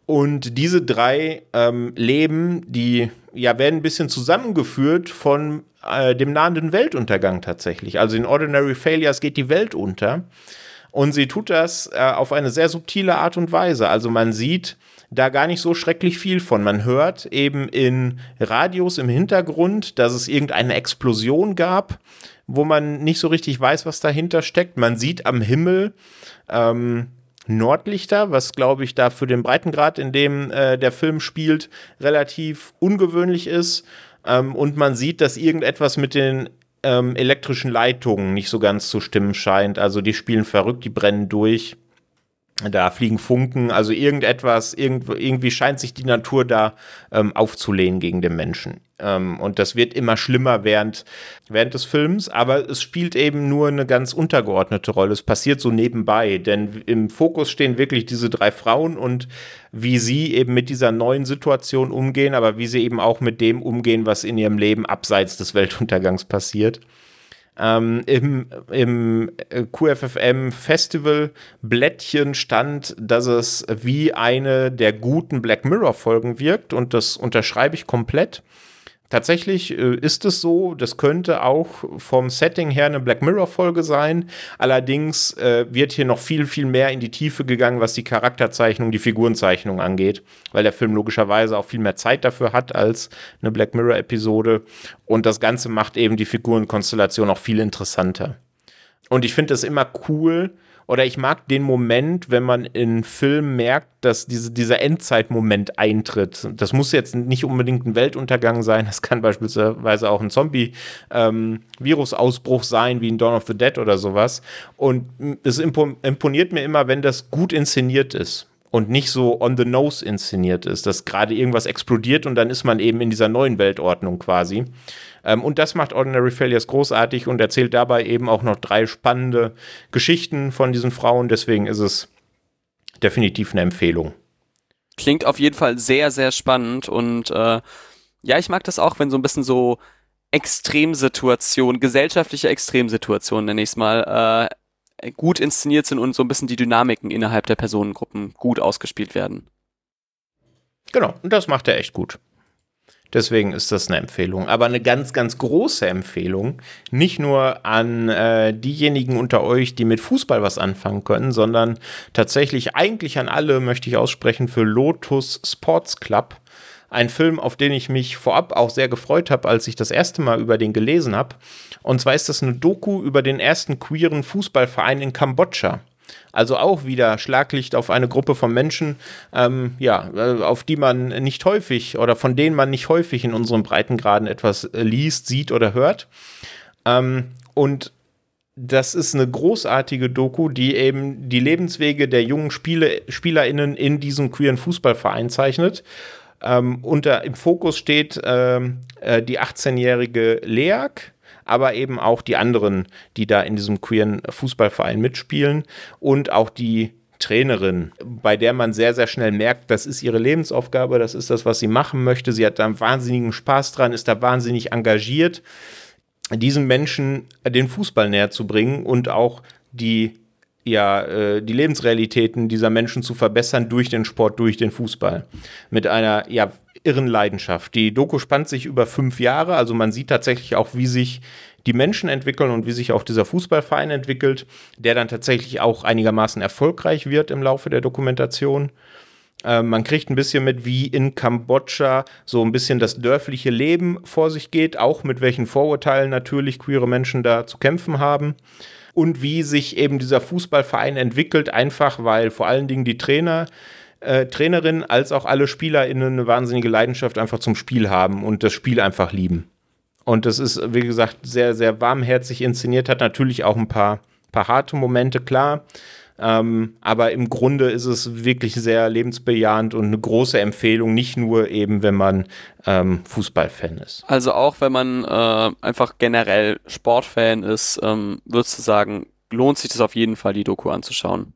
Und diese drei ähm, Leben, die ja, werden ein bisschen zusammengeführt von äh, dem nahenden Weltuntergang tatsächlich. Also in Ordinary Failures geht die Welt unter. Und sie tut das äh, auf eine sehr subtile Art und Weise. Also man sieht da gar nicht so schrecklich viel von. Man hört eben in Radios im Hintergrund, dass es irgendeine Explosion gab, wo man nicht so richtig weiß, was dahinter steckt. Man sieht am Himmel ähm, Nordlichter, was glaube ich da für den Breitengrad, in dem äh, der Film spielt, relativ ungewöhnlich ist. Ähm, und man sieht, dass irgendetwas mit den ähm, elektrischen Leitungen nicht so ganz zu stimmen scheint. Also die spielen verrückt, die brennen durch. Da fliegen Funken, also irgendetwas, irgend, irgendwie scheint sich die Natur da ähm, aufzulehnen gegen den Menschen. Ähm, und das wird immer schlimmer während, während des Films, aber es spielt eben nur eine ganz untergeordnete Rolle. Es passiert so nebenbei, denn im Fokus stehen wirklich diese drei Frauen und wie sie eben mit dieser neuen Situation umgehen, aber wie sie eben auch mit dem umgehen, was in ihrem Leben abseits des Weltuntergangs passiert. Ähm, Im im QFFM Festival Blättchen stand, dass es wie eine der guten Black Mirror Folgen wirkt und das unterschreibe ich komplett. Tatsächlich äh, ist es so, das könnte auch vom Setting her eine Black Mirror-Folge sein. Allerdings äh, wird hier noch viel, viel mehr in die Tiefe gegangen, was die Charakterzeichnung, die Figurenzeichnung angeht, weil der Film logischerweise auch viel mehr Zeit dafür hat als eine Black Mirror-Episode. Und das Ganze macht eben die Figurenkonstellation auch viel interessanter. Und ich finde es immer cool, oder ich mag den Moment, wenn man in Filmen merkt, dass diese, dieser Endzeitmoment eintritt. Das muss jetzt nicht unbedingt ein Weltuntergang sein, das kann beispielsweise auch ein Zombie-Virusausbruch ähm, sein, wie in Dawn of the Dead oder sowas. Und es imponiert mir immer, wenn das gut inszeniert ist und nicht so on the nose inszeniert ist, dass gerade irgendwas explodiert und dann ist man eben in dieser neuen Weltordnung quasi. Ähm, und das macht Ordinary Failures großartig und erzählt dabei eben auch noch drei spannende Geschichten von diesen Frauen. Deswegen ist es definitiv eine Empfehlung. Klingt auf jeden Fall sehr, sehr spannend und äh, Ja, ich mag das auch, wenn so ein bisschen so Extremsituationen, gesellschaftliche Extremsituationen, nenne ich es mal, äh, gut inszeniert sind und so ein bisschen die Dynamiken innerhalb der Personengruppen gut ausgespielt werden. Genau, und das macht er echt gut. Deswegen ist das eine Empfehlung. Aber eine ganz, ganz große Empfehlung. Nicht nur an äh, diejenigen unter euch, die mit Fußball was anfangen können, sondern tatsächlich eigentlich an alle möchte ich aussprechen für Lotus Sports Club. Ein Film, auf den ich mich vorab auch sehr gefreut habe, als ich das erste Mal über den gelesen habe. Und zwar ist das eine Doku über den ersten queeren Fußballverein in Kambodscha. Also auch wieder Schlaglicht auf eine Gruppe von Menschen, ähm, ja, äh, auf die man nicht häufig oder von denen man nicht häufig in unseren Breitengraden etwas äh, liest, sieht oder hört. Ähm, und das ist eine großartige Doku, die eben die Lebenswege der jungen Spiele, SpielerInnen in diesem queeren Fußballverein zeichnet. Ähm, unter, Im Fokus steht ähm, äh, die 18-jährige Leak, aber eben auch die anderen, die da in diesem queeren Fußballverein mitspielen und auch die Trainerin, bei der man sehr, sehr schnell merkt, das ist ihre Lebensaufgabe, das ist das, was sie machen möchte. Sie hat da wahnsinnigen Spaß dran, ist da wahnsinnig engagiert, diesen Menschen den Fußball näher zu bringen und auch die ja, äh, die Lebensrealitäten dieser Menschen zu verbessern durch den Sport, durch den Fußball. Mit einer ja, irren Leidenschaft. Die Doku spannt sich über fünf Jahre, also man sieht tatsächlich auch, wie sich die Menschen entwickeln und wie sich auch dieser Fußballverein entwickelt, der dann tatsächlich auch einigermaßen erfolgreich wird im Laufe der Dokumentation. Äh, man kriegt ein bisschen mit, wie in Kambodscha so ein bisschen das dörfliche Leben vor sich geht, auch mit welchen Vorurteilen natürlich queere Menschen da zu kämpfen haben und wie sich eben dieser Fußballverein entwickelt, einfach weil vor allen Dingen die Trainer äh, Trainerin als auch alle SpielerInnen eine wahnsinnige Leidenschaft einfach zum Spiel haben und das Spiel einfach lieben. Und das ist, wie gesagt, sehr, sehr warmherzig inszeniert, hat natürlich auch ein paar, paar harte Momente, klar. Ähm, aber im Grunde ist es wirklich sehr lebensbejahend und eine große Empfehlung, nicht nur eben, wenn man ähm, Fußballfan ist. Also auch wenn man äh, einfach generell Sportfan ist, ähm, würdest du sagen, lohnt sich das auf jeden Fall, die Doku anzuschauen?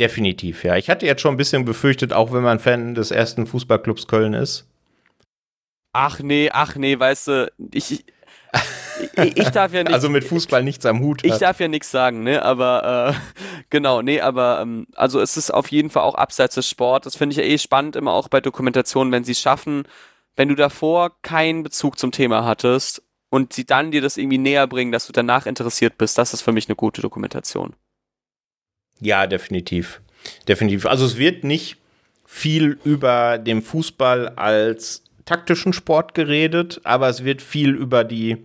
Definitiv, ja. Ich hatte jetzt schon ein bisschen befürchtet, auch wenn man Fan des ersten Fußballclubs Köln ist. Ach nee, ach nee, weißt du, ich, ich, ich darf ja nicht. Also mit Fußball nichts am Hut. Ich darf ja nichts sagen, ne? Aber äh, genau, nee, aber ähm, also es ist auf jeden Fall auch abseits des Sports. Das finde ich ja eh spannend, immer auch bei Dokumentationen, wenn sie es schaffen, wenn du davor keinen Bezug zum Thema hattest und sie dann dir das irgendwie näher bringen, dass du danach interessiert bist, das ist für mich eine gute Dokumentation. Ja, definitiv. Definitiv. Also es wird nicht viel über den Fußball als taktischen Sport geredet, aber es wird viel über die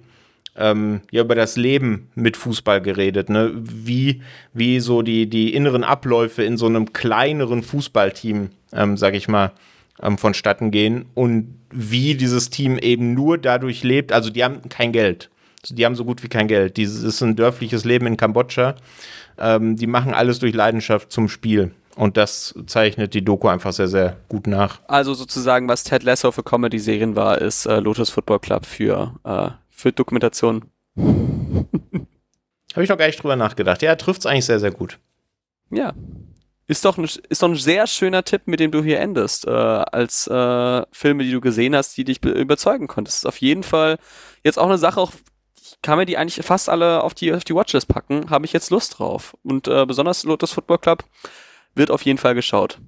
ähm, ja über das Leben mit Fußball geredet, ne? Wie, wie so die, die inneren Abläufe in so einem kleineren Fußballteam, ähm, sag ich mal, ähm, vonstatten gehen und wie dieses Team eben nur dadurch lebt. Also die haben kein Geld. Die haben so gut wie kein Geld. Dieses ist ein dörfliches Leben in Kambodscha ähm, die machen alles durch Leidenschaft zum Spiel. Und das zeichnet die Doku einfach sehr, sehr gut nach. Also sozusagen, was Ted Lasso für Comedy-Serien war, ist äh, Lotus Football Club für, äh, für Dokumentation. Habe ich noch gar nicht drüber nachgedacht. Ja, trifft es eigentlich sehr, sehr gut. Ja. Ist doch, ein, ist doch ein sehr schöner Tipp, mit dem du hier endest, äh, als äh, Filme, die du gesehen hast, die dich überzeugen konntest. Ist auf jeden Fall jetzt auch eine Sache, kann mir die eigentlich fast alle auf die, auf die Watchlist packen. Habe ich jetzt Lust drauf. Und äh, besonders Lotus Football Club wird auf jeden Fall geschaut.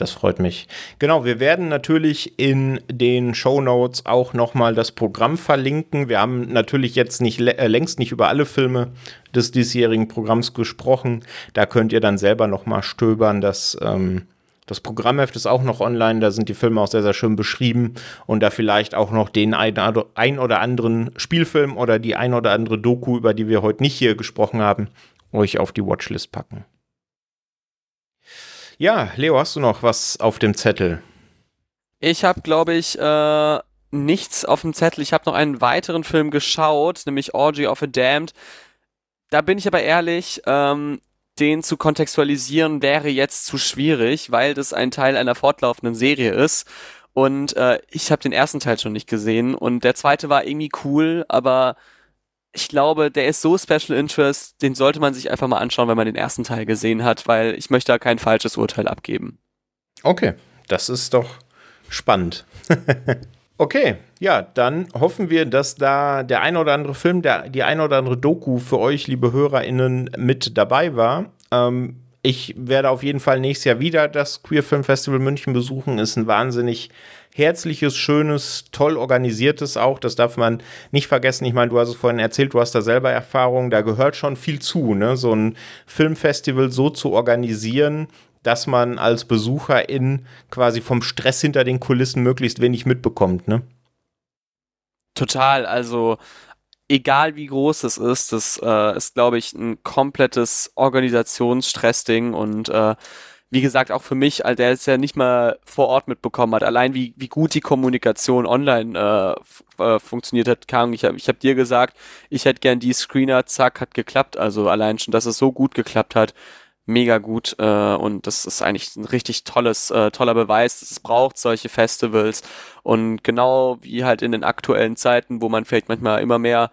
Das freut mich. Genau, wir werden natürlich in den Show Notes auch nochmal das Programm verlinken. Wir haben natürlich jetzt nicht äh, längst nicht über alle Filme des diesjährigen Programms gesprochen. Da könnt ihr dann selber nochmal stöbern. Das ähm, das Programmheft ist auch noch online, da sind die Filme auch sehr, sehr schön beschrieben und da vielleicht auch noch den ein oder anderen Spielfilm oder die ein oder andere Doku, über die wir heute nicht hier gesprochen haben, euch auf die Watchlist packen. Ja, Leo, hast du noch was auf dem Zettel? Ich habe, glaube ich, äh, nichts auf dem Zettel. Ich habe noch einen weiteren Film geschaut, nämlich Orgy of a Damned. Da bin ich aber ehrlich, ähm, den zu kontextualisieren wäre jetzt zu schwierig, weil das ein Teil einer fortlaufenden Serie ist. Und äh, ich habe den ersten Teil schon nicht gesehen und der zweite war irgendwie cool, aber ich glaube, der ist so Special Interest, den sollte man sich einfach mal anschauen, wenn man den ersten Teil gesehen hat, weil ich möchte da kein falsches Urteil abgeben. Okay, das ist doch Spannend. okay, ja, dann hoffen wir, dass da der ein oder andere Film, der, die ein oder andere Doku für euch, liebe HörerInnen, mit dabei war. Ähm, ich werde auf jeden Fall nächstes Jahr wieder das Queer Film Festival München besuchen. Ist ein wahnsinnig herzliches, schönes, toll organisiertes auch. Das darf man nicht vergessen. Ich meine, du hast es vorhin erzählt, du hast da selber Erfahrung. Da gehört schon viel zu, ne? So ein Filmfestival so zu organisieren, dass man als Besucherin quasi vom Stress hinter den Kulissen möglichst wenig mitbekommt, ne? Total, also egal wie groß es ist, das äh, ist, glaube ich, ein komplettes Organisationsstressding und äh, wie gesagt, auch für mich, als der es ja nicht mal vor Ort mitbekommen hat, allein wie, wie gut die Kommunikation online äh, äh, funktioniert hat, kam. Ich habe ich hab dir gesagt, ich hätte gern die Screener, zack, hat geklappt. Also allein schon, dass es so gut geklappt hat, mega gut. Äh, und das ist eigentlich ein richtig tolles, äh, toller Beweis, dass es braucht solche Festivals. Und genau wie halt in den aktuellen Zeiten, wo man vielleicht manchmal immer mehr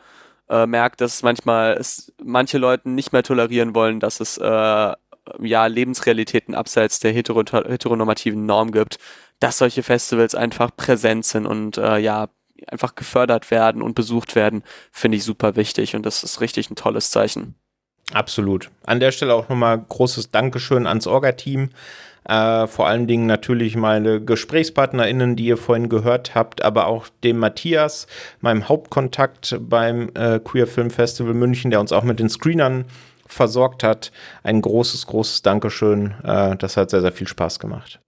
äh, merkt, dass manchmal es manche Leute nicht mehr tolerieren wollen, dass es äh, ja, Lebensrealitäten abseits der hetero heteronormativen Norm gibt, dass solche Festivals einfach präsent sind und äh, ja, einfach gefördert werden und besucht werden, finde ich super wichtig und das ist richtig ein tolles Zeichen. Absolut. An der Stelle auch nochmal großes Dankeschön ans Orga-Team. Äh, vor allen Dingen natürlich meine GesprächspartnerInnen, die ihr vorhin gehört habt, aber auch dem Matthias, meinem Hauptkontakt beim äh, Queer Film Festival München, der uns auch mit den Screenern versorgt hat. Ein großes, großes Dankeschön. Äh, das hat sehr, sehr viel Spaß gemacht.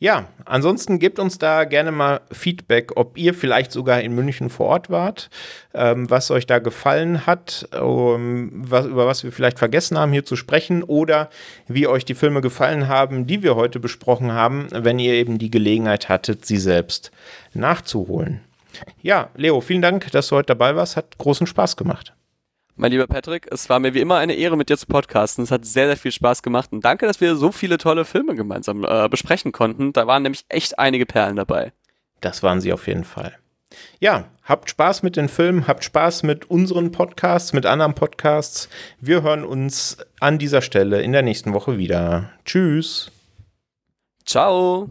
Ja, ansonsten gebt uns da gerne mal Feedback, ob ihr vielleicht sogar in München vor Ort wart, ähm, was euch da gefallen hat, um, was, über was wir vielleicht vergessen haben hier zu sprechen oder wie euch die Filme gefallen haben, die wir heute besprochen haben, wenn ihr eben die Gelegenheit hattet, sie selbst nachzuholen. Ja, Leo, vielen Dank, dass du heute dabei warst. Hat großen Spaß gemacht. Mein lieber Patrick, es war mir wie immer eine Ehre, mit dir zu podcasten. Es hat sehr, sehr viel Spaß gemacht und danke, dass wir so viele tolle Filme gemeinsam äh, besprechen konnten. Da waren nämlich echt einige Perlen dabei. Das waren sie auf jeden Fall. Ja, habt Spaß mit den Filmen, habt Spaß mit unseren Podcasts, mit anderen Podcasts. Wir hören uns an dieser Stelle in der nächsten Woche wieder. Tschüss. Ciao.